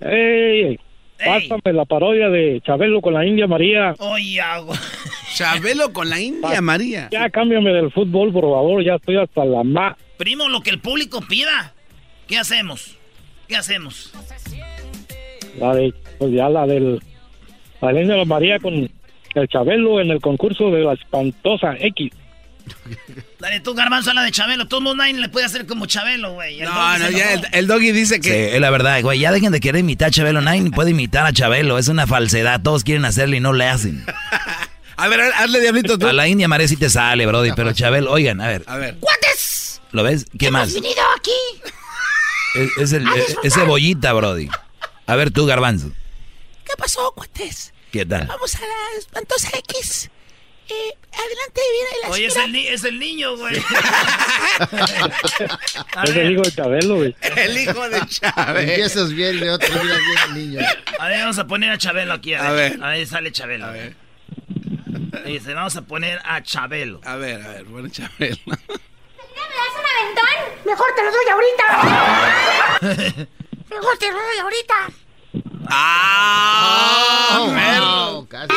Ey, pásame la parodia de Chabelo con la India María. Oye, agua. Chabelo con la India María. Ya cámbiame del fútbol, por favor. Ya estoy hasta la ma. Primo, lo que el público pida. ¿Qué hacemos? ¿Qué hacemos? La de, pues ya la del. La de India María con el Chabelo en el concurso de la espantosa X. Dale tú, Garbanzo, a la de Chabelo. Todo el mundo nadie le puede hacer como Chabelo, güey. No, Doggy no, ya el, el doggy dice Sí, que. es la verdad, güey. Ya dejen de querer imitar a Chabelo. Nadie puede imitar a Chabelo. Es una falsedad. Todos quieren hacerle y no le hacen. A ver, hazle diablito tú. A la India María sí te sale, Brody. Pero Chabelo, oigan, a ver. A ver. ¡Cuates! ¿Lo ves? ¿Qué más? Venido aquí Es, es el, es, es cebollita, Brody. A ver tú, Garbanzo. ¿Qué pasó, cuates? ¿Qué tal? Vamos a la espantosa X. Eh, adelante viene la Oye, es el, es el niño, güey. Es el hijo de Chabelo, güey. El hijo de Chávez. Empiezas bien y otro mira bien el niño. a ver, vamos a poner a Chabelo aquí. A, A ver. ver. A ver, sale Chabelo. A ver. Dice, vamos a poner a Chabelo. A ver, a ver, bueno, Chabelo. ¿Me das un aventón? Mejor te lo doy ahorita. Mejor te lo doy ahorita. ¡Ah! Oh, casi.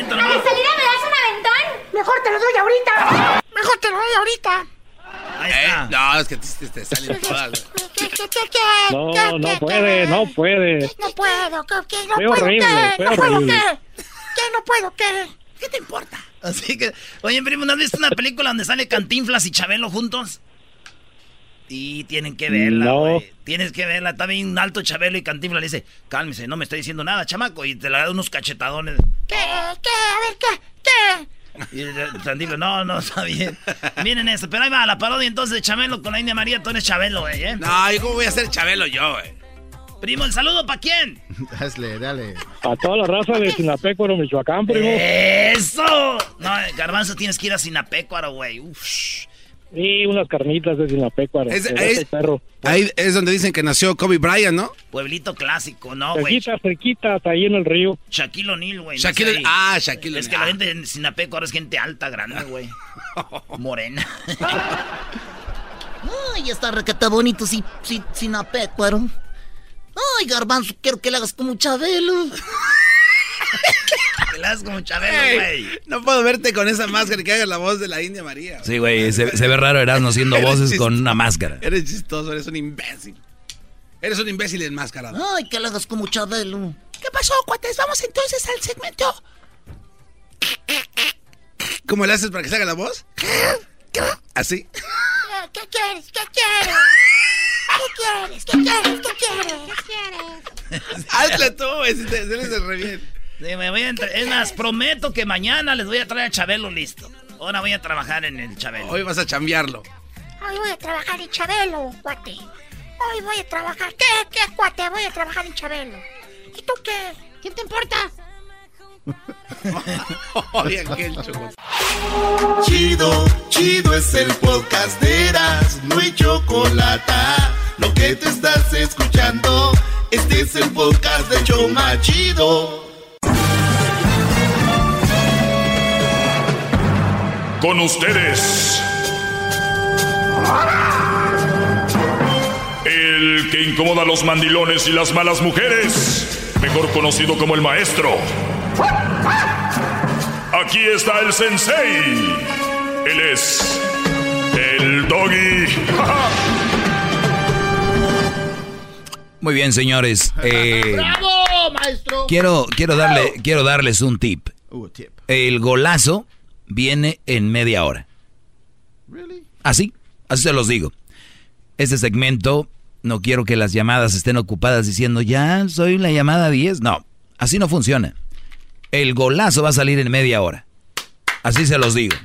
Eso lo aviento ¿A la nomás. salida me das un aventón? Mejor te lo doy ahorita. Mejor te lo doy ahorita. Ahí Eh, no, es que te, te salen todas. No, ¿Qué, no puede, no puede. No puedo, ¿qué, qué? No Fue puedo, horrible, No puedo, horrible. ¿qué? ¿Qué? No puedo, ¿qué? ¿Qué te importa? Así que, oye, primo, ¿no has visto una película donde sale Cantinflas y Chabelo juntos? Y tienen que verla, No. güey. Tienes que verla. Está bien alto Chabelo y Cantinflas le dice, cálmese, no me está diciendo nada, chamaco. Y te la da unos cachetadones. ¿Qué? ¿Qué? A ver, ¿qué? ¿Qué? Y Cantinflas, no, no, está bien. Miren eso. Pero ahí va, la parodia entonces de Chabelo con la India María. Tú eres Chabelo, güey, ¿eh? No, ¿y cómo voy a ser Chabelo yo, güey? Primo, ¿el saludo para quién? Hazle, dale. A toda la raza de Sinapecuaro, Michoacán, primo. ¡Eso! No, Garbanzo, tienes que ir a Sinapecuaro, güey. Uf. Y unas carnitas de Sinapecuaro. Es- de es- perro. Ahí es donde dicen que nació Kobe Bryant, ¿no? Pueblito clásico, ¿no, güey? Cerquitas, cerquitas, ahí en el río. Shaquille O'Neal, güey. no Shaquille- ah, Shaquille Es que la gente en Sinapecuaro es gente alta, grande, güey. Morena. Ay, está requete bonito sin, sin, sin apecuaro. Ay, garbanzo, quiero que le hagas como Chabelo. Das como Chabelo, Ey, güey. no puedo verte con esa máscara y que hagas la voz de la India María. Sí, güey. Se, se ve raro Erasmo haciendo voces con una máscara. Eres chistoso, eres un imbécil. Eres un imbécil enmascarado. Ay, que le hagas como Chabelo. ¿Qué pasó, cuates? Vamos entonces al segmento. ¿Cómo le haces para que se haga la voz? ¿Así? ¿Qué quieres? ¿Qué quieres? ¿Qué quieres? ¿Qué quieres? ¿Qué quieres? ¿Qué quieres? Hazle tú, güey, de re bien. Sí, me voy a entre- Es más, prometo que mañana les voy a traer a Chabelo listo. Ahora voy a trabajar en el Chabelo. Hoy vas a chambearlo. Hoy voy a trabajar en Chabelo, cuate. Hoy voy a trabajar. ¿Qué? ¿Qué, cuate? Voy a trabajar en Chabelo. ¿Y tú qué? ¿Quién te importa? Oye, aquel choco. Chido, chido es el podcast de Eras, no hay chocolate. Lo que te estás escuchando, este es el podcast de Choma Chido. Con ustedes. El que incomoda a los mandilones y las malas mujeres. Mejor conocido como el maestro. Aquí está el sensei. Él es el doggy. Muy bien, señores. Eh, ¡Bravo, maestro! quiero, quiero, darle, quiero darles un tip. Uh, tip. El golazo viene en media hora. Así, así se los digo. Este segmento, no quiero que las llamadas estén ocupadas diciendo, ya soy la llamada 10. No, así no funciona. El golazo va a salir en media hora. Así se los digo.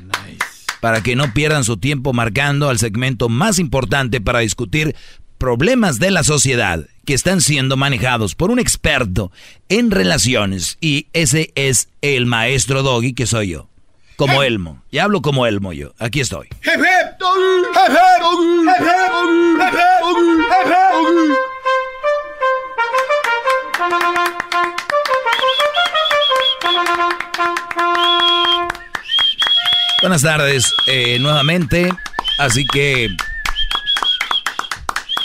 Para que no pierdan su tiempo marcando al segmento más importante para discutir problemas de la sociedad que están siendo manejados por un experto en relaciones. Y ese es el maestro Doggy que soy yo. Como Elmo. Y hablo como Elmo yo. Aquí estoy. Buenas tardes eh, nuevamente. Así que...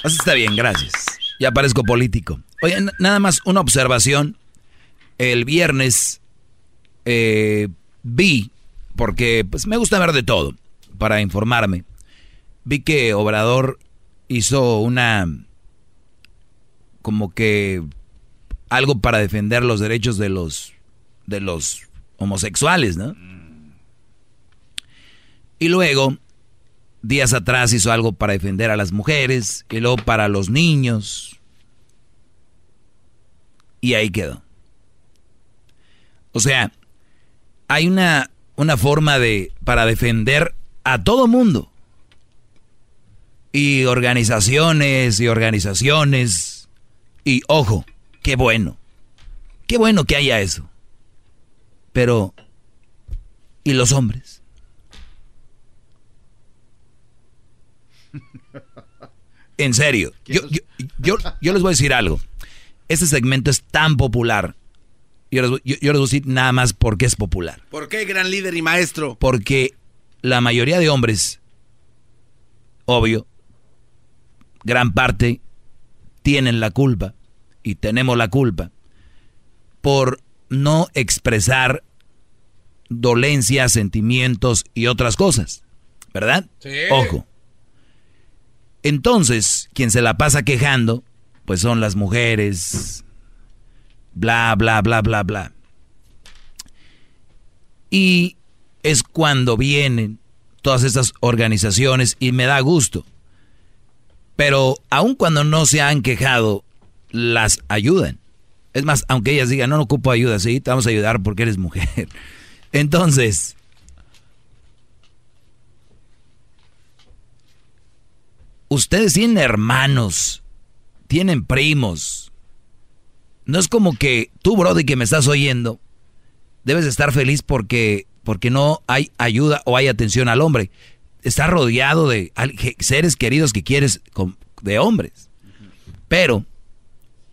Así está bien, gracias. Ya parezco político. Oye, nada más una observación. El viernes eh, vi, porque pues me gusta ver de todo, para informarme. Vi que Obrador hizo una... como que... algo para defender los derechos de los... de los homosexuales, ¿no? Y luego, días atrás hizo algo para defender a las mujeres, y luego para los niños. Y ahí quedó. O sea, hay una, una forma de, para defender a todo mundo. Y organizaciones y organizaciones. Y ojo, qué bueno. Qué bueno que haya eso. Pero, ¿y los hombres? En serio, yo, yo, yo, yo les voy a decir algo. Este segmento es tan popular. Yo les, voy- yo- yo les voy a decir nada más porque es popular. ¿Por qué gran líder y maestro? Porque la mayoría de hombres, obvio, gran parte, tienen la culpa y tenemos la culpa por no expresar dolencias, sentimientos y otras cosas. ¿Verdad? Sí. Ojo. Entonces, quien se la pasa quejando, pues son las mujeres, bla, bla, bla, bla, bla. Y es cuando vienen todas estas organizaciones y me da gusto. Pero aun cuando no se han quejado, las ayudan. Es más, aunque ellas digan, no, no ocupo ayuda, sí, te vamos a ayudar porque eres mujer. Entonces, ustedes tienen hermanos, tienen primos. No es como que tú, Brody, que me estás oyendo, debes estar feliz porque, porque no hay ayuda o hay atención al hombre. Estás rodeado de seres queridos que quieres de hombres. Pero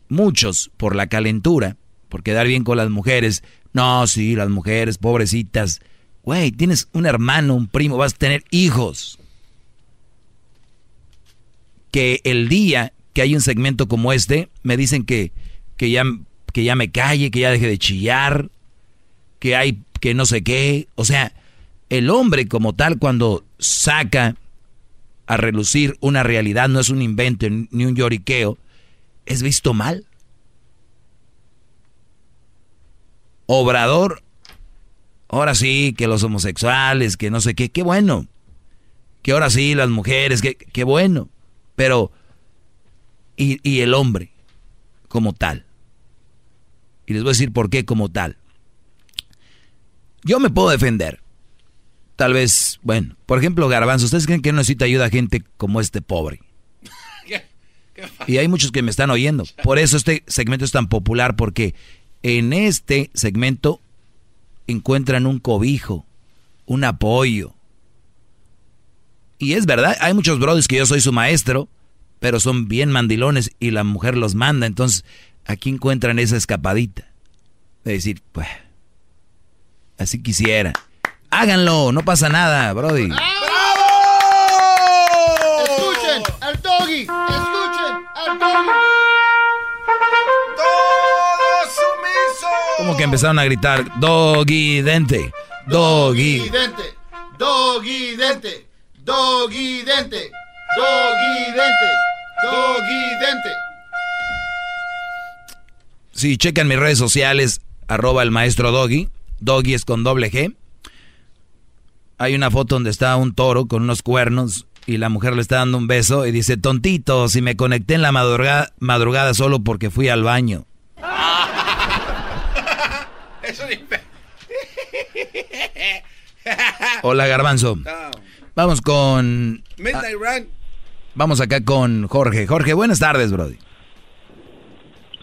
muchos, por la calentura, por quedar bien con las mujeres, no, sí, las mujeres, pobrecitas. Güey, tienes un hermano, un primo, vas a tener hijos. Que el día que hay un segmento como este, me dicen que, que, ya, que ya me calle, que ya deje de chillar, que hay que no sé qué. O sea, el hombre como tal cuando saca a relucir una realidad, no es un invento ni un lloriqueo, es visto mal. Obrador, ahora sí, que los homosexuales, que no sé qué, qué bueno. Que ahora sí, las mujeres, qué, qué bueno. Pero, y, y el hombre como tal. Y les voy a decir por qué como tal. Yo me puedo defender. Tal vez, bueno, por ejemplo, Garbanzo, ¿ustedes creen que no necesita ayuda a gente como este pobre? Y hay muchos que me están oyendo. Por eso este segmento es tan popular, porque en este segmento encuentran un cobijo, un apoyo. Y es verdad, hay muchos brothers que yo soy su maestro, pero son bien mandilones y la mujer los manda. Entonces, aquí encuentran esa escapadita. De decir, pues, así quisiera. Háganlo, no pasa nada, Brody. Escuchen al doggy. Escuchen al doggy. Como que empezaron a gritar, doggy dente, doggy. Dente. Doggy dente. Doggy dente. Doggy dente. Doggy dente. Si checan mis redes sociales, arroba el maestro doggy, doggy es con doble G. Hay una foto donde está un toro con unos cuernos y la mujer le está dando un beso y dice, tontito, si me conecté en la madrugada, madrugada solo porque fui al baño. Hola, Garbanzo. Vamos con... Midnight Run. Vamos acá con Jorge. Jorge, buenas tardes, Brody.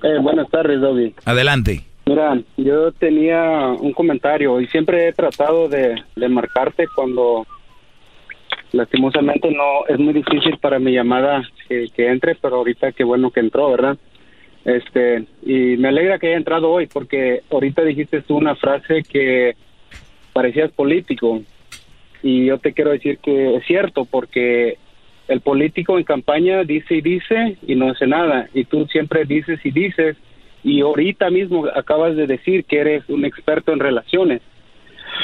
Eh, buenas tardes, Doggy. Adelante. Mira, yo tenía un comentario y siempre he tratado de, de marcarte cuando lastimosamente no es muy difícil para mi llamada que, que entre, pero ahorita qué bueno que entró, ¿verdad? Este, y me alegra que haya entrado hoy porque ahorita dijiste tú una frase que parecías político y yo te quiero decir que es cierto porque el político en campaña dice y dice y no hace nada y tú siempre dices y dices y ahorita mismo acabas de decir que eres un experto en relaciones.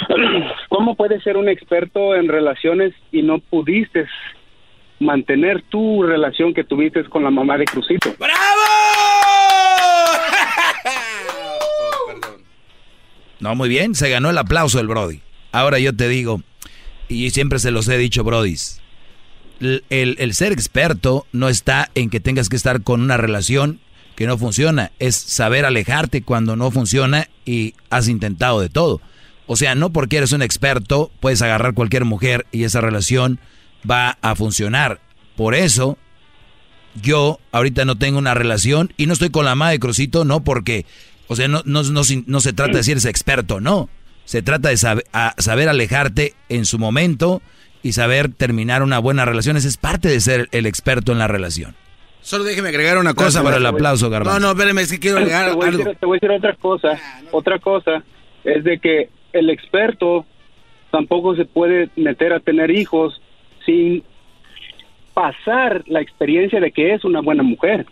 ¿Cómo puedes ser un experto en relaciones y no pudiste mantener tu relación que tuviste con la mamá de Crucito? No, muy bien, se ganó el aplauso el Brody. Ahora yo te digo, y siempre se los he dicho, Brodis, el, ser experto no está en que tengas que estar con una relación que no funciona, es saber alejarte cuando no funciona y has intentado de todo. O sea, no porque eres un experto puedes agarrar cualquier mujer y esa relación va a funcionar. Por eso, yo ahorita no tengo una relación y no estoy con la madre de Crucito, no porque, o sea, no, no, no, se trata de ser ese experto, no. Se trata de saber, a- saber alejarte en su momento y saber terminar una buena relación. Esa es parte de ser el experto en la relación. Solo déjeme agregar una Gracias cosa. por el aplauso, Garbanzo. No, no, espérame, es que quiero agregar te, voy a algo. decir, te voy a decir otra cosa. Otra cosa es de que el experto tampoco se puede meter a tener hijos sin pasar la experiencia de que es una buena mujer.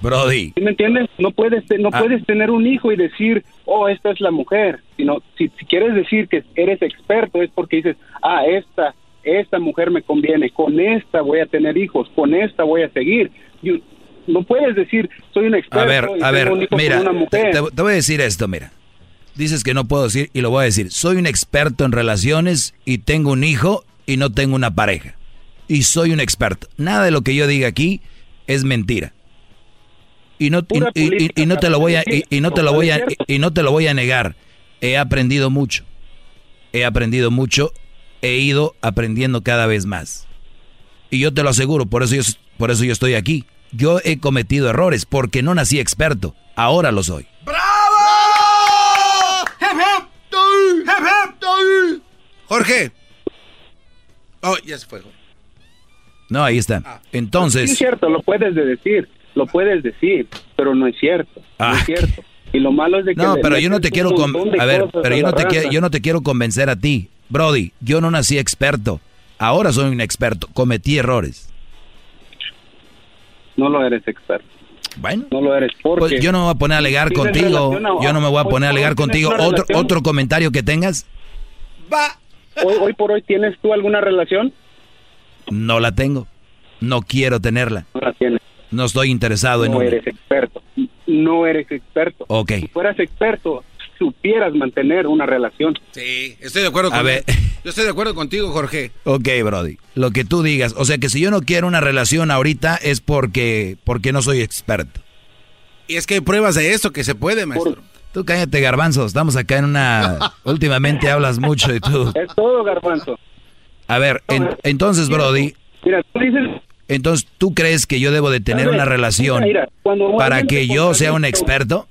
Brody. ¿Sí me entiendes? No puedes no Ah. puedes tener un hijo y decir, "Oh, esta es la mujer", sino si, si quieres decir que eres experto es porque dices, "Ah, esta esta mujer me conviene, con esta voy a tener hijos, con esta voy a seguir." No puedes decir, "Soy un experto A ver, y a ver, un hijo con mira, una mujer." te- te voy a decir esto, mira. Dices que no puedo decir y lo voy a decir. Soy un experto en relaciones y tengo un hijo y no tengo una pareja. Y soy un experto. Nada de lo que yo diga aquí es mentira. Y no, y, Pura y- y- política, y no te lo voy a y, y no te lo voy a y no te lo voy a negar. He aprendido mucho. He aprendido mucho. He ido aprendiendo cada vez más. Y yo te lo aseguro, por eso yo, por eso yo estoy aquí. Yo he cometido errores porque no nací experto. Ahora lo soy. Jorge. Oh, ya se fue. Jorge. No, ahí está. Sí, Entonces, es cierto, lo puedes de decir, lo puedes decir, pero no es cierto, no Ah. es cierto. Y lo malo es de que no, pero yo no te quiero a ver, pero yo no te quiero yo no te quiero convencer a ti, Brody. Yo no nací experto. Ahora soy un experto. Cometí errores. No lo eres experto. Bueno. No lo eres porque Pues yo no me voy a poner a alegar contigo. a- Yo no me voy a poner a alegar contigo. Otro relación. otro comentario que tengas, hoy, hoy por hoy tienes tú alguna relación? no la tengo. No quiero tenerla. No la tienes. No estoy interesado en No una. eres experto. No eres experto. Ok. Si fueras experto, supieras mantener una relación. Sí, estoy de acuerdo A con ver. Yo estoy de acuerdo contigo, Jorge. Ok, Brody. Lo que tú digas. O sea que si yo no quiero una relación ahorita es porque porque no soy experto. Y es que hay pruebas de esto que se puede, maestro. Tú cállate, garbanzo. Estamos acá en una... Últimamente hablas mucho y tú... Es todo, garbanzo. A ver, en- entonces, Brody... Mira, tú dices... Entonces, ¿tú crees que yo debo de tener ver, una relación mira, mira, cuando para que yo sea un experto?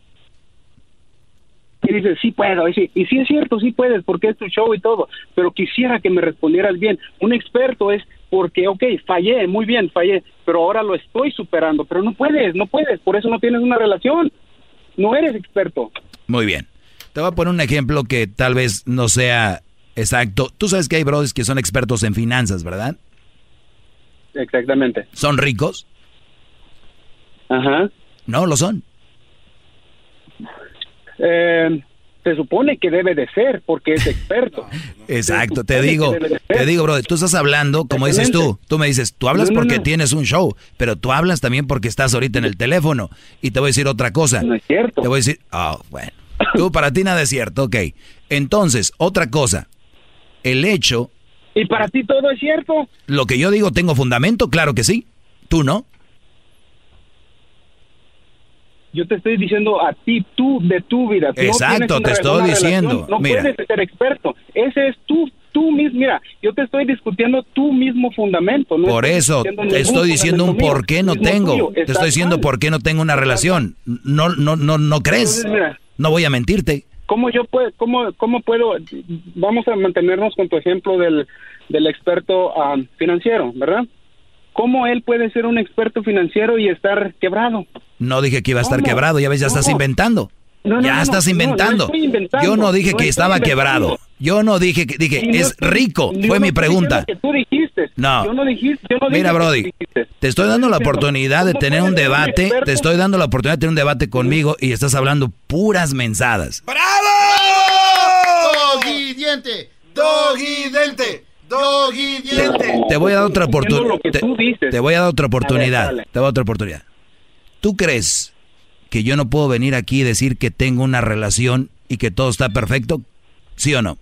Y dices, sí puedo, y sí, y sí es cierto, sí puedes, porque es tu show y todo, pero quisiera que me respondieras bien. Un experto es porque, ok, fallé, muy bien, fallé, pero ahora lo estoy superando, pero no puedes, no puedes, por eso no tienes una relación, no eres experto. Muy bien. Te voy a poner un ejemplo que tal vez no sea exacto. Tú sabes que hay brothers que son expertos en finanzas, ¿verdad? Exactamente. ¿Son ricos? Ajá. No, lo son. Eh, se supone que debe de ser, porque es experto. Exacto, te digo, de te digo, brother, tú estás hablando, como dices tú, tú me dices, tú hablas No, no, porque no. tienes un show, pero tú hablas también porque estás ahorita en el teléfono. Y te voy a decir otra cosa. No es cierto. Te voy a decir, ah, bueno, tú para ti nada es cierto, ok. Entonces, otra cosa, el hecho, ¿Y para ti todo es cierto? lo que yo digo, ¿tengo fundamento? Claro que sí, tú no. Yo te estoy diciendo a ti, tú, de tu vida. Tú no Exacto, una te estoy diciendo, relación, No mira. puedes ser experto. Ese es tú, tú mismo. Mira, yo te estoy discutiendo tu mismo fundamento. no Por eso te estoy diciendo un por qué no tengo. tuyo. Te estoy diciendo mal. por qué no tengo una relación. No, no, no, no crees. Entonces, mira. No voy a mentirte. ¿Cómo yo puedo, cómo, cómo puedo, vamos a mantenernos con tu ejemplo del, del experto ah, financiero, ¿verdad? ¿Cómo él puede ser un experto financiero y estar quebrado? No dije que iba a estar ¿Cómo? quebrado, ya ves, ya estás inventando. No, no, ya no, estás inventando. Yo no dije que estaba inventando. quebrado. Yo no dije que dije, es rico, fue no mi pregunta. que tú dijiste. No. Yo no dijiste, yo no Mira, Brody, te estoy dando la oportunidad de ¿cómo tener un debate, te estoy dando la oportunidad de tener un debate conmigo y estás hablando puras mensadas. Doggy diente, doggy diente, doggy diente. Te voy a dar otra oportunidad. Te, voy a dar otra oportunidad. Te voy a dar otra oportunidad. ¿Tú crees que yo no puedo venir aquí y decir que tengo una relación y que todo está perfecto? ¿Sí o no?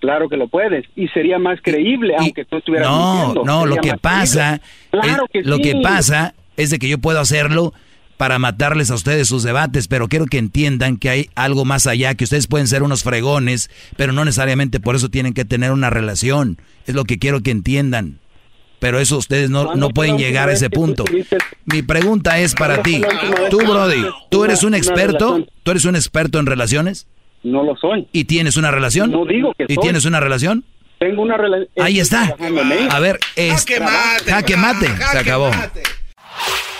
Claro que lo puedes y sería más creíble aunque tú estuvieras No, mintiendo. no, lo que pasa. Claro es- que lo sí. que pasa es de que yo puedo hacerlo para matarles a ustedes sus debates, pero quiero que entiendan que hay algo más allá, que ustedes pueden ser unos fregones, pero no necesariamente por eso tienen que tener una relación. Es lo que quiero que entiendan. Pero eso ustedes no, ¿Cuándo no pueden llegar a ese punto. Mi pregunta es para ¿Cuándo ti. Tú, Brody, ¿tú eres un experto? ¿Tú eres un experto en relaciones? No lo soy. ¿Y tienes una relación? No digo que ¿Y soy. tienes una relación? Tengo una relación. Ahí está. A ver, es Jaque mate, jaque mate. Se acabó.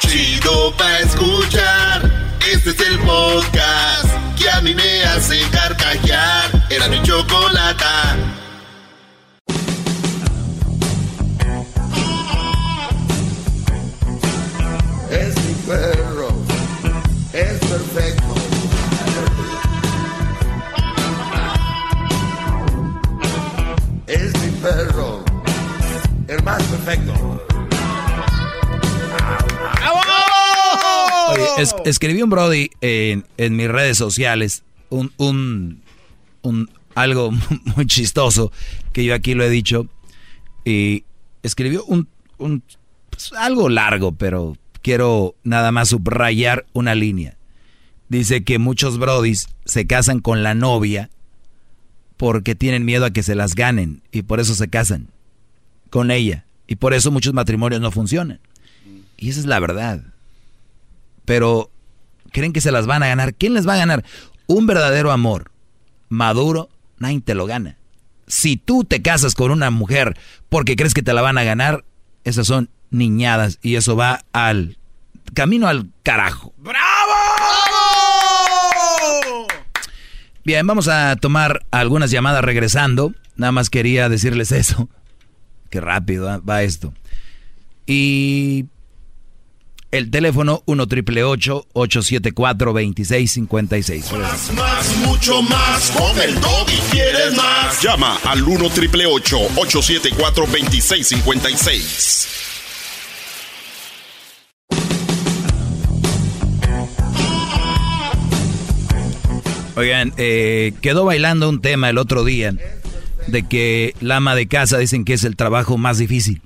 Chido pa' escuchar. Este es el podcast que a mí me hace carcajear. Era mi chocolata. Es mi perro, es perfecto. Es mi perro, el más perfecto. Oye, es- escribí un Brody en, en mis redes sociales, un, un, un- algo muy chistoso que yo aquí lo he dicho, y escribió un, un pues, algo largo, pero quiero nada más subrayar una línea. Dice que muchos Brodis se casan con la novia porque tienen miedo a que se las ganen y por eso se casan con ella y por eso muchos matrimonios no funcionan. Y esa es la verdad pero creen que se las van a ganar. ¿Quién les va a ganar? Un verdadero amor maduro, nadie te lo gana. Si tú te casas con una mujer porque crees que te la van a ganar, esas son niñadas y eso va al camino al carajo. Bien, vamos a tomar algunas llamadas regresando. Nada más quería decirles eso. Qué rápido ¿eh? va esto. Y el teléfono 1 triple 874 2656. Más, más, quieres más. Llama al 1 triple 874 2656. Oigan, eh, quedó bailando un tema el otro día de que la ama de casa dicen que es el trabajo más difícil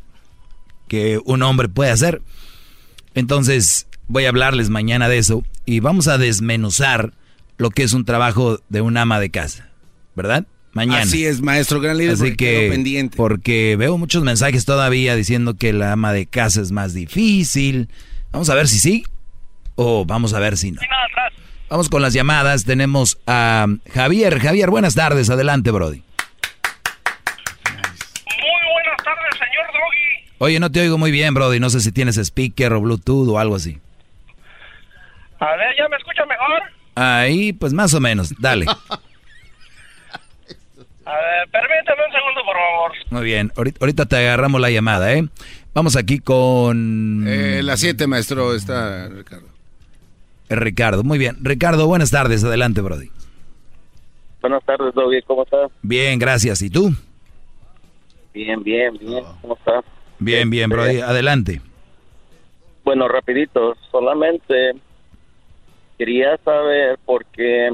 que un hombre puede hacer. Entonces, voy a hablarles mañana de eso y vamos a desmenuzar lo que es un trabajo de un ama de casa, ¿verdad? Mañana. Así es, maestro, gran líder, Así porque que, quedó pendiente. porque veo muchos mensajes todavía diciendo que la ama de casa es más difícil. Vamos a ver si sí o vamos a ver si no. Vamos con las llamadas. Tenemos a Javier. Javier, buenas tardes. Adelante, Brody. Muy buenas tardes, señor Doggy. Oye, no te oigo muy bien, Brody. No sé si tienes speaker o Bluetooth o algo así. A ver, ¿ya me escucha mejor? Ahí, pues más o menos. Dale. A ver, permítame un segundo, por favor. Muy bien. Ahorita, ahorita te agarramos la llamada, ¿eh? Vamos aquí con... Eh, la 7, maestro, está Ricardo. Eh, Ricardo, muy bien. Ricardo, buenas tardes. Adelante, Brody. Buenas tardes, Doggy. ¿Cómo estás? Bien, gracias. ¿Y tú? Bien, bien, bien. ¿Cómo estás? Bien, bien, Brody. Adelante. Bueno, rapidito. Solamente quería saber porque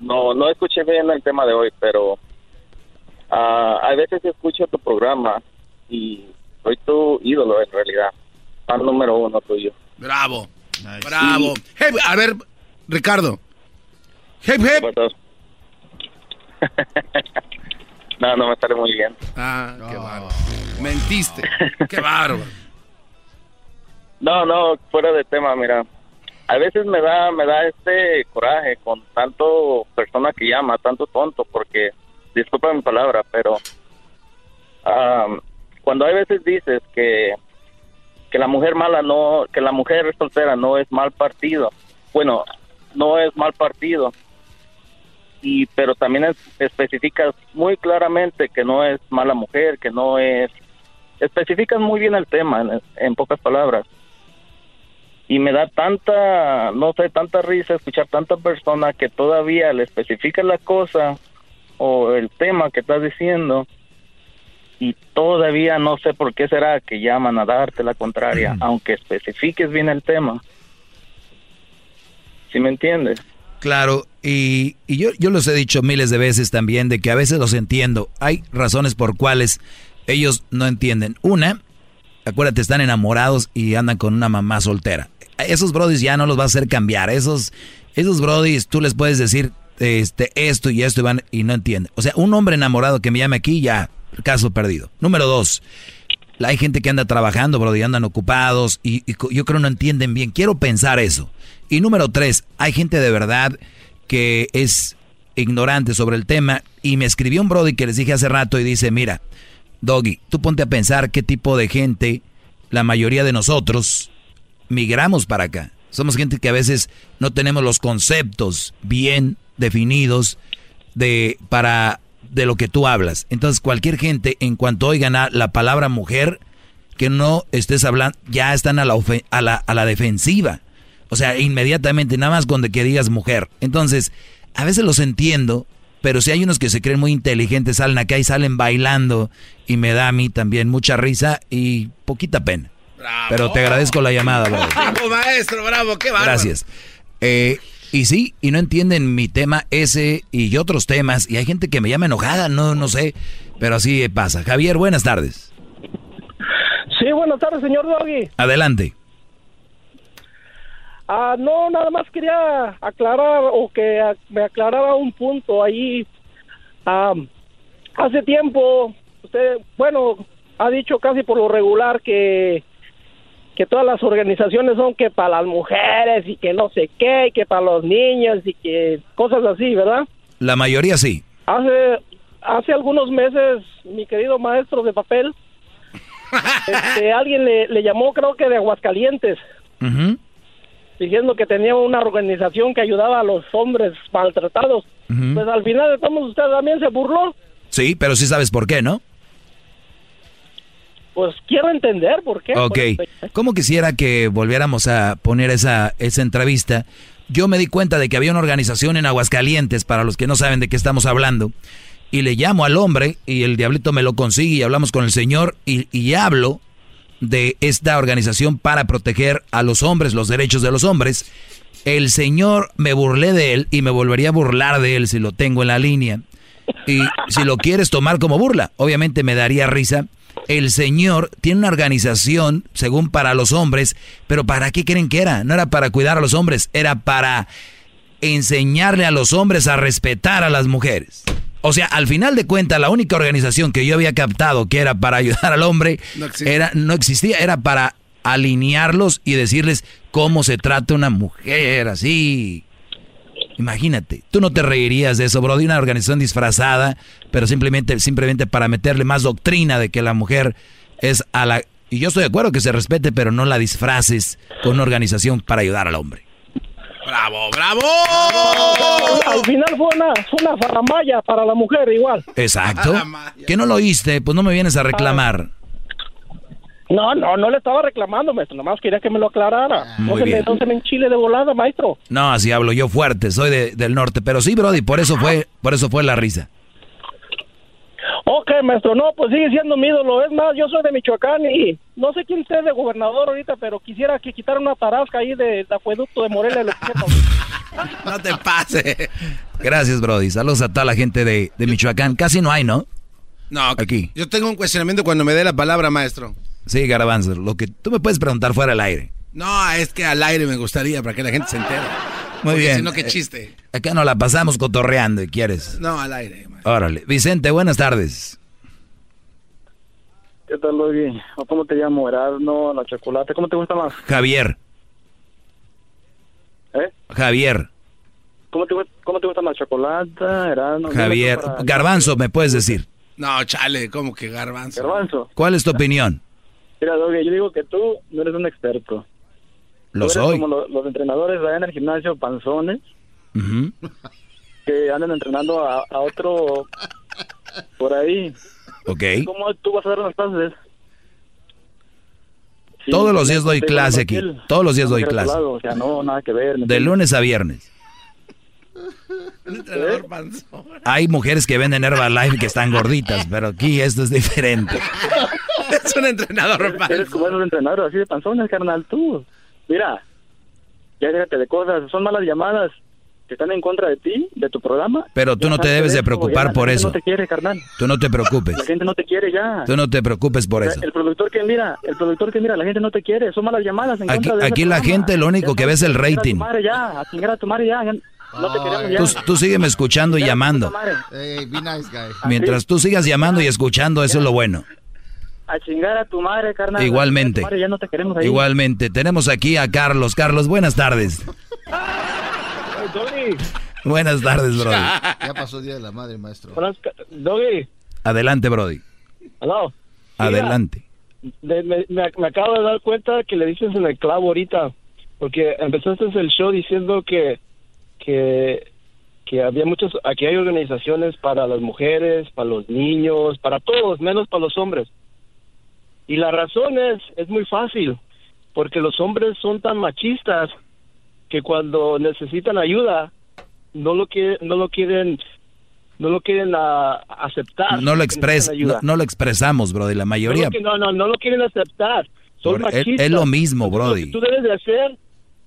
no no escuché bien el tema de hoy, pero ah, a veces escucho tu programa y soy tu ídolo en realidad. Fan número uno tuyo. Bravo, bravo. Hey, a ver, Ricardo. Hip, hip. No, no me sale muy bien. Ah, qué bárbaro. Mentiste. Qué bárbaro. No, no, fuera de tema, mira. A veces me da me da este coraje con tanto persona que llama, tanto tonto, porque, disculpa mi palabra, pero am, cuando hay veces dices que, que la mujer mala no, que la mujer soltera no es mal partido, bueno, no es mal partido, y pero también es- especificas muy claramente que no es mala mujer, que no es, especificas muy bien el tema en, en pocas palabras. Y me da tanta, no sé, tanta risa escuchar tanta persona que todavía le especifica la cosa o el tema que estás diciendo y todavía no sé por qué será que llaman a darte la contraria, aunque especifiques bien el tema. ¿Sí me entiendes? Claro, y, y yo, yo los he dicho miles de veces también de que a veces los entiendo. Hay razones por cuales ellos no entienden. Una, acuérdate, están enamorados y andan con una mamá soltera. Esos brodis ya no los va a hacer cambiar. Esos, esos brodis tú les puedes decir este, esto y esto y, van, y no entienden. O sea, un hombre enamorado que me llame aquí, ya, caso perdido. Número dos, hay gente que anda trabajando, brody, andan ocupados y, y yo creo no entienden bien. Quiero pensar eso. Y número tres, hay gente de verdad que es ignorante sobre el tema y me escribió un brody que les dije hace rato y dice, mira, Doggy, tú ponte a pensar qué tipo de gente, la mayoría de nosotros, migramos para acá. Somos gente que a veces no tenemos los conceptos bien definidos de para de lo que tú hablas. Entonces, cualquier gente en cuanto oigan a la palabra mujer que no estés hablando, ya están a la, a la, a la defensiva. O sea, inmediatamente, nada más cuando que digas mujer. Entonces, a veces los entiendo, pero si hay unos que se creen muy inteligentes, salen acá y salen bailando, y me da a mí también mucha risa y poquita pena. Pero te agradezco la llamada, brother. Bravo, maestro, bravo, qué bárbaro. Gracias. Eh, y sí, y no entienden mi tema ese y otros temas, y hay gente que me llama enojada, no, no sé, pero así pasa. Javier, buenas tardes. Sí, buenas tardes, señor Doggy. Adelante. Ah, no, nada más quería aclarar o que me aclarara un punto ahí. Ah, hace tiempo, usted, bueno, ha dicho casi por lo regular que que todas las organizaciones son que para las mujeres y que no sé qué, y que para los niños y que cosas así, ¿verdad? La mayoría sí. Hace hace algunos meses, mi querido maestro de papel, este, alguien le, le llamó, creo que de Aguascalientes, diciendo que tenía una organización que ayudaba a los hombres maltratados. Pues al final de todo, usted también se burló. Sí, pero sí sabes por qué, ¿no? Pues quiero entender por qué. Ok. ¿Cómo quisiera que volviéramos a poner esa, esa entrevista? Yo me di cuenta de que había una organización en Aguascalientes, para los que no saben de qué estamos hablando, y le llamo al hombre y el diablito me lo consigue y hablamos con el señor y, y hablo de esta organización para proteger a los hombres, los derechos de los hombres. El señor me burlé de él y me volvería a burlar de él si lo tengo en la línea. Y si lo quieres tomar como burla, obviamente me daría risa el Señor tiene una organización, según para los hombres, pero ¿para qué creen que era? No era para cuidar a los hombres, era para enseñarle a los hombres a respetar a las mujeres. O sea, al final de cuentas, la única organización que yo había captado que era para ayudar al hombre No era, no existía, era para alinearlos y decirles cómo se trata una mujer, así. Imagínate, tú no te reirías de eso, bro, de una organización disfrazada, pero simplemente, simplemente para meterle más doctrina de que la mujer es a la... Y yo estoy de acuerdo que se respete, pero no la disfraces con una organización para ayudar al hombre. ¡Bravo, bravo! Al final fue una, fue una faramaya para la mujer igual. Exacto. ¿Que no lo oíste? Pues no me vienes a reclamar. No, no, no le estaba reclamando, maestro. Nomás quería que me lo aclarara. no, Muy se bien. me, no se me enchile de volada, maestro. No, así hablo yo fuerte, soy de- del norte, pero sí, Brody, por eso fue, por eso fue la risa. Ok, maestro, no, pues sigue siendo mi ídolo. Es más, yo soy de Michoacán y no sé quién esté de gobernador ahorita, pero quisiera que quitaran una tarasca ahí del acueducto de Morelia. No te pase. Gracias, Brody. Saludos a toda la gente de, de Michoacán. Casi no hay, ¿no? No, Aquí. Yo tengo un cuestionamiento cuando me dé la palabra, maestro. Sí, Garbanzo, lo que tú me puedes preguntar fuera del aire. No, es que al aire me gustaría para que la gente se entere. Muy Porque bien. Si no, qué Eh, chiste. Acá nos la pasamos cotorreando, ¿quieres? No, al aire. Órale. Vicente, buenas tardes. ¿Qué tal, Luis? ¿O ¿Cómo te llamo? Erasmo, la chocolate. ¿Cómo te gusta más? Javier. ¿Eh? Javier. ¿Cómo te, gu- cómo te gusta más? ¿Chocolate? Erasmo? Javier. Para- Garbanzo, ¿me puedes decir? No, chale, como que garbanzo. Garbanzo. ¿Cuál es tu opinión? Mira, Doggy, yo digo que tú no eres un experto. Lo Tú eres soy. como lo- los entrenadores allá en el gimnasio, panzones, Ujú. que andan entrenando a, a otro por ahí. Ok. ¿Cómo tú vas a dar las clases? Sí, Todos los días doy clase aquí. Todos los días doy clase. O sea, no, nada que ver. ¿me De lunes a viernes. Entrenador panzón. Hay mujeres que venden Herbalife que están gorditas, pero aquí esto es diferente. Es un entrenador Eres- Eres como esos entrenadores así de panzones, carnal, tú. Mira, ya déjate de cosas. Son malas llamadas que están en contra de ti, de tu programa. Pero tú Ya no te debes de preocupar ya, por la gente eso. No te quiere, carnal. Tú no te preocupes. La gente no te quiere ya. Tú no te preocupes por O sea, eso. El productor que mira, el productor que mira, la gente no te quiere. Son malas llamadas. En Aquí, contra de aquí la programa. gente lo único Ya que ve es el sabes, a tu rating. madre ya, a chingar a tu madre ya. ya No te queremos ya. Tú, tú sígueme escuchando y llamando. Hey, be nice, guy. Mientras tú sigas llamando y escuchando, eso es lo bueno. A chingar a tu madre, carnal. Igualmente. A chingar a tu madre, ya no te queremos ahí. Igualmente. Tenemos aquí a Carlos. Carlos, buenas tardes. Doggy, Buenas tardes, Brody. Ya pasó el día de la madre, maestro. Doggy, Adelante, Brody. hello. Adelante. De- me, me- me acabo de dar cuenta que le dices en el clavo ahorita, porque empezaste el show diciendo que que que había muchas, aquí hay organizaciones para las mujeres, para los niños, para todos, menos para los hombres. Y la razón es, es muy fácil, porque los hombres son tan machistas que cuando necesitan ayuda no lo quieren, no lo quieren, no lo quieren ah, aceptar. No lo que expres, necesitan no, no lo expresamos, Brody. La mayoría. que- no, no, no lo quieren aceptar. Son Por- machistas. es lo mismo, Lo que Brody. tú debes de hacer,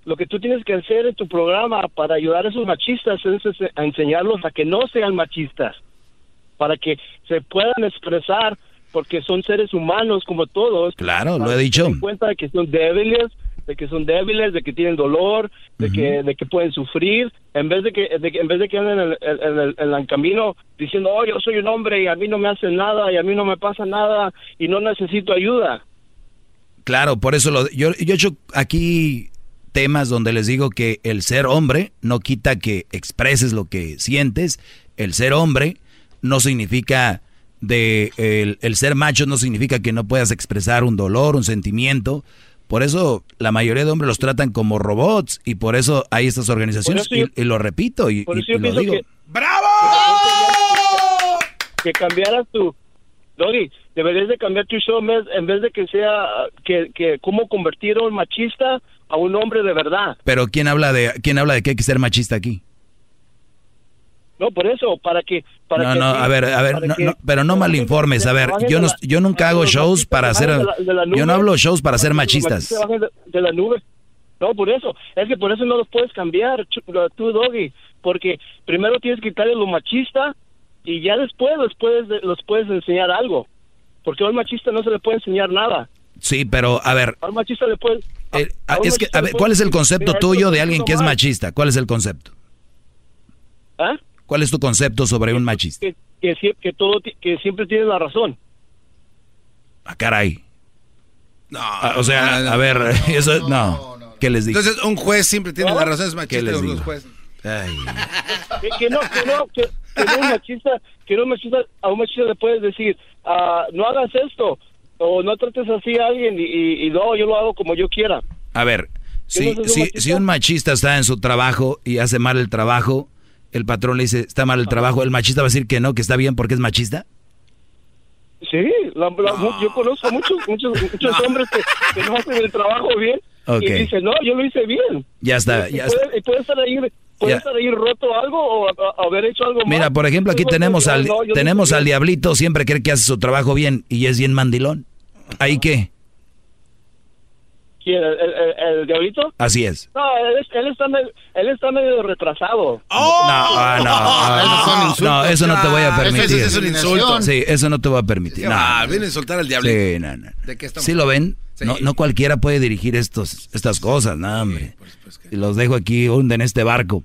lo que tú tienes que hacer en tu programa para ayudar a esos machistas es es- a enseñarlos a que no sean machistas, para que se puedan expresar, porque son seres humanos como todos. Claro, lo he dicho. se cuenta de que son débiles, de que son débiles, de que tienen dolor, de que de que pueden sufrir, en vez de que, de que- en vez de que anden en el, en el- en el camino diciendo, oh, yo soy un hombre y a mí no me hacen nada y a mí no me pasa nada y no necesito ayuda. Claro, por eso lo, yo, yo he hecho aquí temas donde les digo que el ser hombre no quita que expreses lo que sientes. El ser hombre no significa de el, el ser macho no significa que no puedas expresar un dolor, un sentimiento. Por eso la mayoría de hombres los tratan como robots y por eso hay estas organizaciones y, y lo repito y, lo digo. que... Que cambiaras tu... Doggy, deberías de cambiar tu show en vez, en vez de que sea que, que cómo convertir a un machista a un hombre de verdad. Pero quién habla de quién habla de que hay que ser machista aquí? No, por eso, para que... Para no, que no, a ver, a ver, no, que- no, pero no malinformes. A ver, yo no, yo nunca hago shows para hacer, yo no hablo shows para ser machistas. de, la nube. No, por eso. Es que por eso no los puedes cambiar, tú, Doggy. Porque primero tienes que quitarle lo machista y ya después los puedes, los puedes enseñar algo. porque a un machista no se le puede enseñar nada. Sí, pero a ver, A un machista le puede... a- eh, a es que, a ver, ¿cuál es el concepto "Mira, tuyo de alguien que es haciendo mal". machista? ¿Cuál es el concepto? ¿Ah? ¿Cuál es tu concepto sobre un machista? Que, que, todo, que siempre tiene la razón. Ah, caray. No, Ah, o sea, a ver, eso no. ¿Qué les digo? Entonces, un juez siempre tiene la razón, es machista les los digo? jueces. Ay. Que, que no, que no, que, que no un machista, que no un machista, a un machista le puedes decir, ah, no hagas esto, o no trates así a alguien, y, y, y no, yo lo hago como yo quiera. A ver, si, no si, si un machista está en su trabajo y hace mal el trabajo, el patrón le dice, está mal el trabajo, el machista va a decir que no, que está bien porque es machista. Sí, la- la- yo conozco muchos, muchos, muchos hombres que, que no hacen el trabajo bien, Ok. y dicen, no, yo lo hice bien. Ya está, y ya puede, está. y puede estar ahí, puede estar ahí roto algo, o a- a- haber hecho algo Mira, mal. por ejemplo, aquí tenemos no, al, no, tenemos al diablito, siempre cree que hace su trabajo bien y es bien mandilón. ¿Ahí qué? ¿Quién, el, el- el diablito? Así es. No, él, es- él está, medio, él está medio retrasado. No, ah, no, ah, no, eso no te voy a permitir. Eso es un insulto. Sí, eso no te voy a permitir. No, Ah, no. viene a insultar al diablito. Sí, no, no. ¿De qué estamos ¿Sí lo ven? Sí. No, no cualquiera puede dirigir estos, estas cosas, no, hombre. Y los dejo aquí, hunden este barco.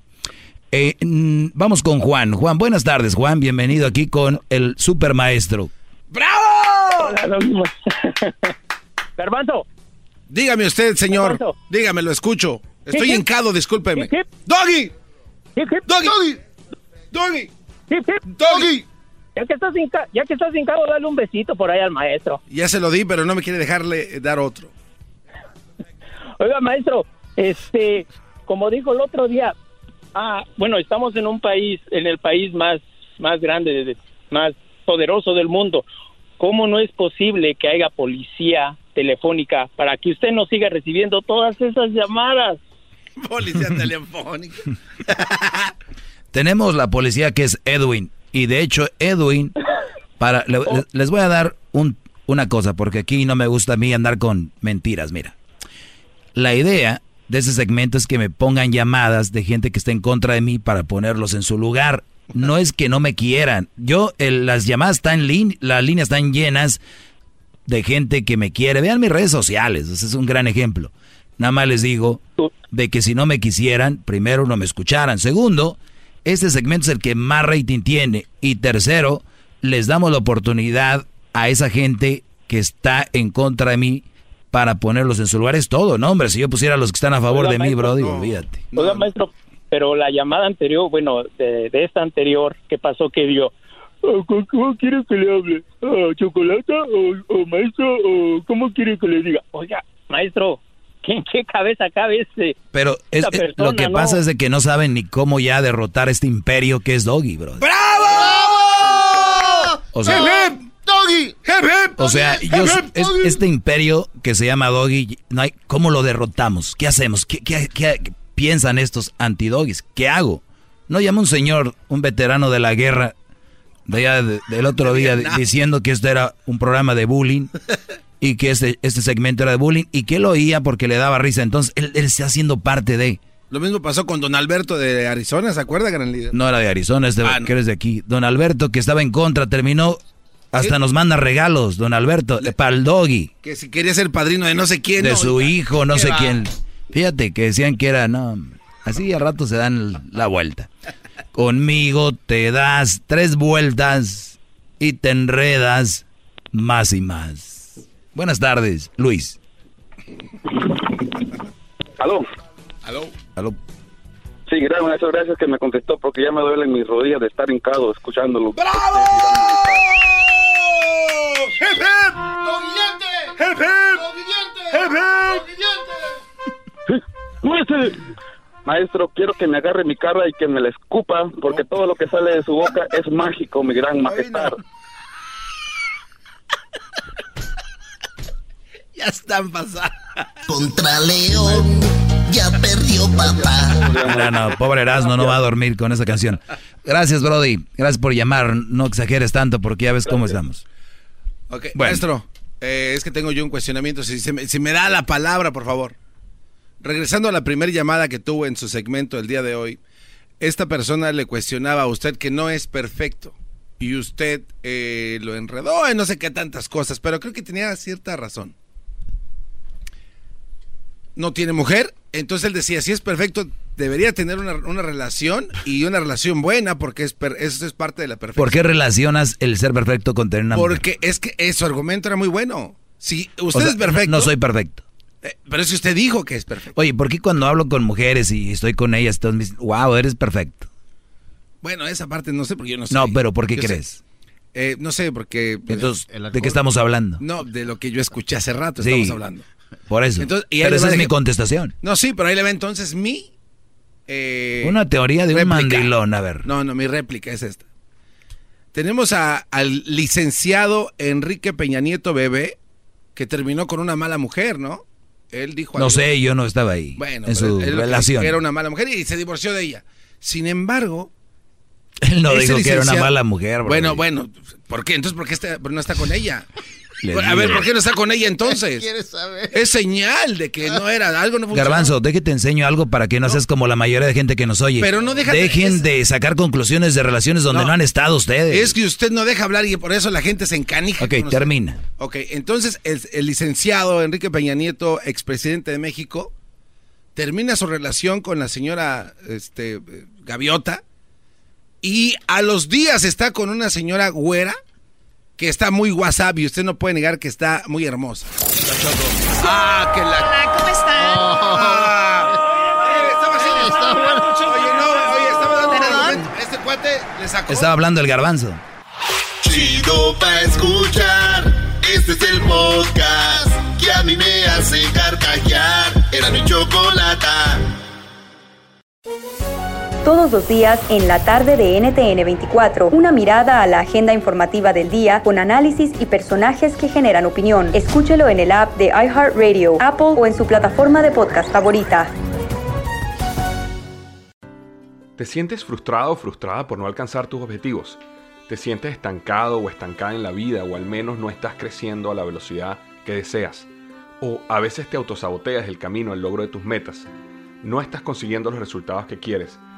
Eh, mm, vamos con Juan. Juan, buenas tardes, Juan. Bienvenido aquí con el super maestro. ¡Bravo! Garbanzo. Dígame usted, señor. Dígame, lo escucho. Estoy hincado, discúlpeme. ¡Doggy! ¡Doggy! ¡Doggy! ¡Doggy! Ya que estás hinca- ya que estás hincado, dale un besito por ahí al maestro. Ya se lo di, pero no me quiere dejarle eh, dar otro. Oiga, maestro, este, como dijo el otro día, ah, bueno, estamos en un país, en el país más, más grande, de- más poderoso del mundo. ¿Cómo no es posible que haya policía telefónica para que usted no siga recibiendo todas esas llamadas? Policía telefónica. Tenemos la policía que es Edwin. Y de hecho, Edwin, para, le- le- les voy a dar un, una cosa, porque aquí no me gusta a mí andar con mentiras, mira. La idea de ese segmento es que me pongan llamadas de gente que está en contra de mí para ponerlos en su lugar. No es que no me quieran. Yo, el- las llamadas están, las líneas están llenas de gente que me quiere. Vean mis redes sociales, ese es un gran ejemplo. Nada más les digo de que si no me quisieran, primero no me escucharan. Segundo, este segmento es el que más rating tiene. Y tercero, les damos la oportunidad a esa gente que está en contra de mí para ponerlos en su lugar. Es todo, ¿no, hombre? Si yo pusiera a los que están a favor de mí, Brody, no. olvídate. Maestro, pero la llamada anterior, bueno, de, de esta anterior, ¿qué pasó? Que dio, "Ah, ¿cómo- ¿cómo quiere que le hable? ¿Chocolate o, o maestro o cómo quiere que le diga? Oiga, maestro, ¿qué- ¿en qué cabeza cabe este? Pero es- eh, lo que ¿no? pasa es de que no saben ni cómo ya derrotar este imperio que es Doggy, bro. O sea, Doggy. O sea, yo, es- este imperio que se llama Doggy, no hay, ¿cómo lo derrotamos? ¿Qué hacemos? ¿Qué, qué- qué- qué piensan estos antidoggies? ¿Qué hago? No llama un señor, un veterano de la guerra, de allá de- del otro día, di- diciendo que esto era un programa de bullying y que este, este segmento era de bullying y que él oía porque le daba risa. Entonces, él, él está haciendo parte de... Lo mismo pasó con Don Alberto de Arizona, ¿se acuerda, gran líder? No era de Arizona, es de, Ah, no. que eres de aquí. Don Alberto, que estaba en contra, terminó... Hasta nos manda regalos, don Alberto, para el doggy. Que si quería ser padrino de no sé quién. de no, su hijo, no ¿Qué sé va? quién. Fíjate que decían que era, no, así a rato se dan la vuelta. Conmigo te das tres vueltas y te enredas más y más. Buenas tardes, Luis. Aló. Aló. Aló. Sí, gracias, gracias que me contestó porque ya me duelen mis rodillas de estar hincado escuchándolo. ¡Hip, hip! ¡Doguillente! ¡Hip, hip! ¡Doguillente! Maestro, quiero que me agarre mi cara y que me la escupa porque todo lo que sale de su boca es mágico, mi gran majestad. Ya están pasando. Contra León, ya perdió papá. No, no, pobre Erasmo no va a dormir con esa canción. Gracias, Brody. Gracias por llamar. No exageres tanto porque ya ves cómo estamos. Ok, Bueno. maestro, eh, es que tengo yo un cuestionamiento. Si, me, si me da la palabra, por favor. Regresando a la primera llamada que tuvo en su segmento el día de hoy, esta persona le cuestionaba a usted que no es perfecto. y usted eh, lo enredó en no sé qué tantas cosas, pero creo que tenía cierta razón. No tiene mujer, entonces él decía, si es perfecto, debería tener una, una relación y una relación buena porque es per- eso es parte de la perfección. ¿Por qué relacionas el ser perfecto con tener una mujer? Porque es que su argumento era muy bueno. Si usted O sea, es perfecto. No soy perfecto. Eh, pero si usted dijo que es perfecto. Oye, ¿por qué cuando hablo con mujeres y estoy con ellas, todos me dicen, wow, eres perfecto? Bueno, esa parte no sé porque yo no sé. No, pero ¿por qué Yo sé. crees? Eh, no sé, porque... Entonces, ¿de qué estamos hablando? No, de lo que yo escuché hace rato Sí, estamos hablando. Por eso. Entonces, y pero esa es mi que- contestación. No, sí, pero ahí le va entonces mi... eh, Una teoría de un mandilón, a ver. No, no, mi réplica es esta. Tenemos a- al licenciado Enrique Peña Nieto Bebé, que terminó con una mala mujer, ¿no? Él dijo... No algo- sé, yo no estaba ahí. Bueno, en su él- relación. Era una mala mujer y se divorció de ella. Sin embargo... Él no dijo que era una mala mujer. bro. Bueno, bueno, ¿por qué? Entonces, ¿por qué está- no está con ella? A ver. ¿por qué no está con ella entonces? ¿Quieres saber? Es señal de que no era, algo no funcionó. Garbanzo, de que te enseño algo para que no, seas como la mayoría de gente que nos oye. Pero no deja- Dejen es- de sacar conclusiones de relaciones donde no, No. han estado ustedes. Es que usted no deja hablar y por eso la gente se encanija. Ok, con termina. Ok, entonces el, el licenciado Enrique Peña Nieto, expresidente de México, termina su relación con la señora este, Gaviota y a los días está con una señora güera que está muy WhatsApp y usted no puede negar que está muy hermosa. Ah, que la... Hola, ¿cómo están? Estaba hablando el garbanzo. Chido pa' escuchar. Este es el podcast que a mí me hace carcajear. Era mi chocolata. Todos los días en la tarde de NTN 24, una mirada a la agenda informativa del día con análisis y personajes que generan opinión. Escúchelo en el app de iHeartRadio, Apple o en su plataforma de podcast favorita. ¿Te sientes frustrado o frustrada por no alcanzar tus objetivos? ¿Te sientes estancado o estancada en la vida o al menos no estás creciendo a la velocidad que deseas? ¿O a veces te autosaboteas el camino al logro de tus metas? ¿No estás consiguiendo los resultados que quieres?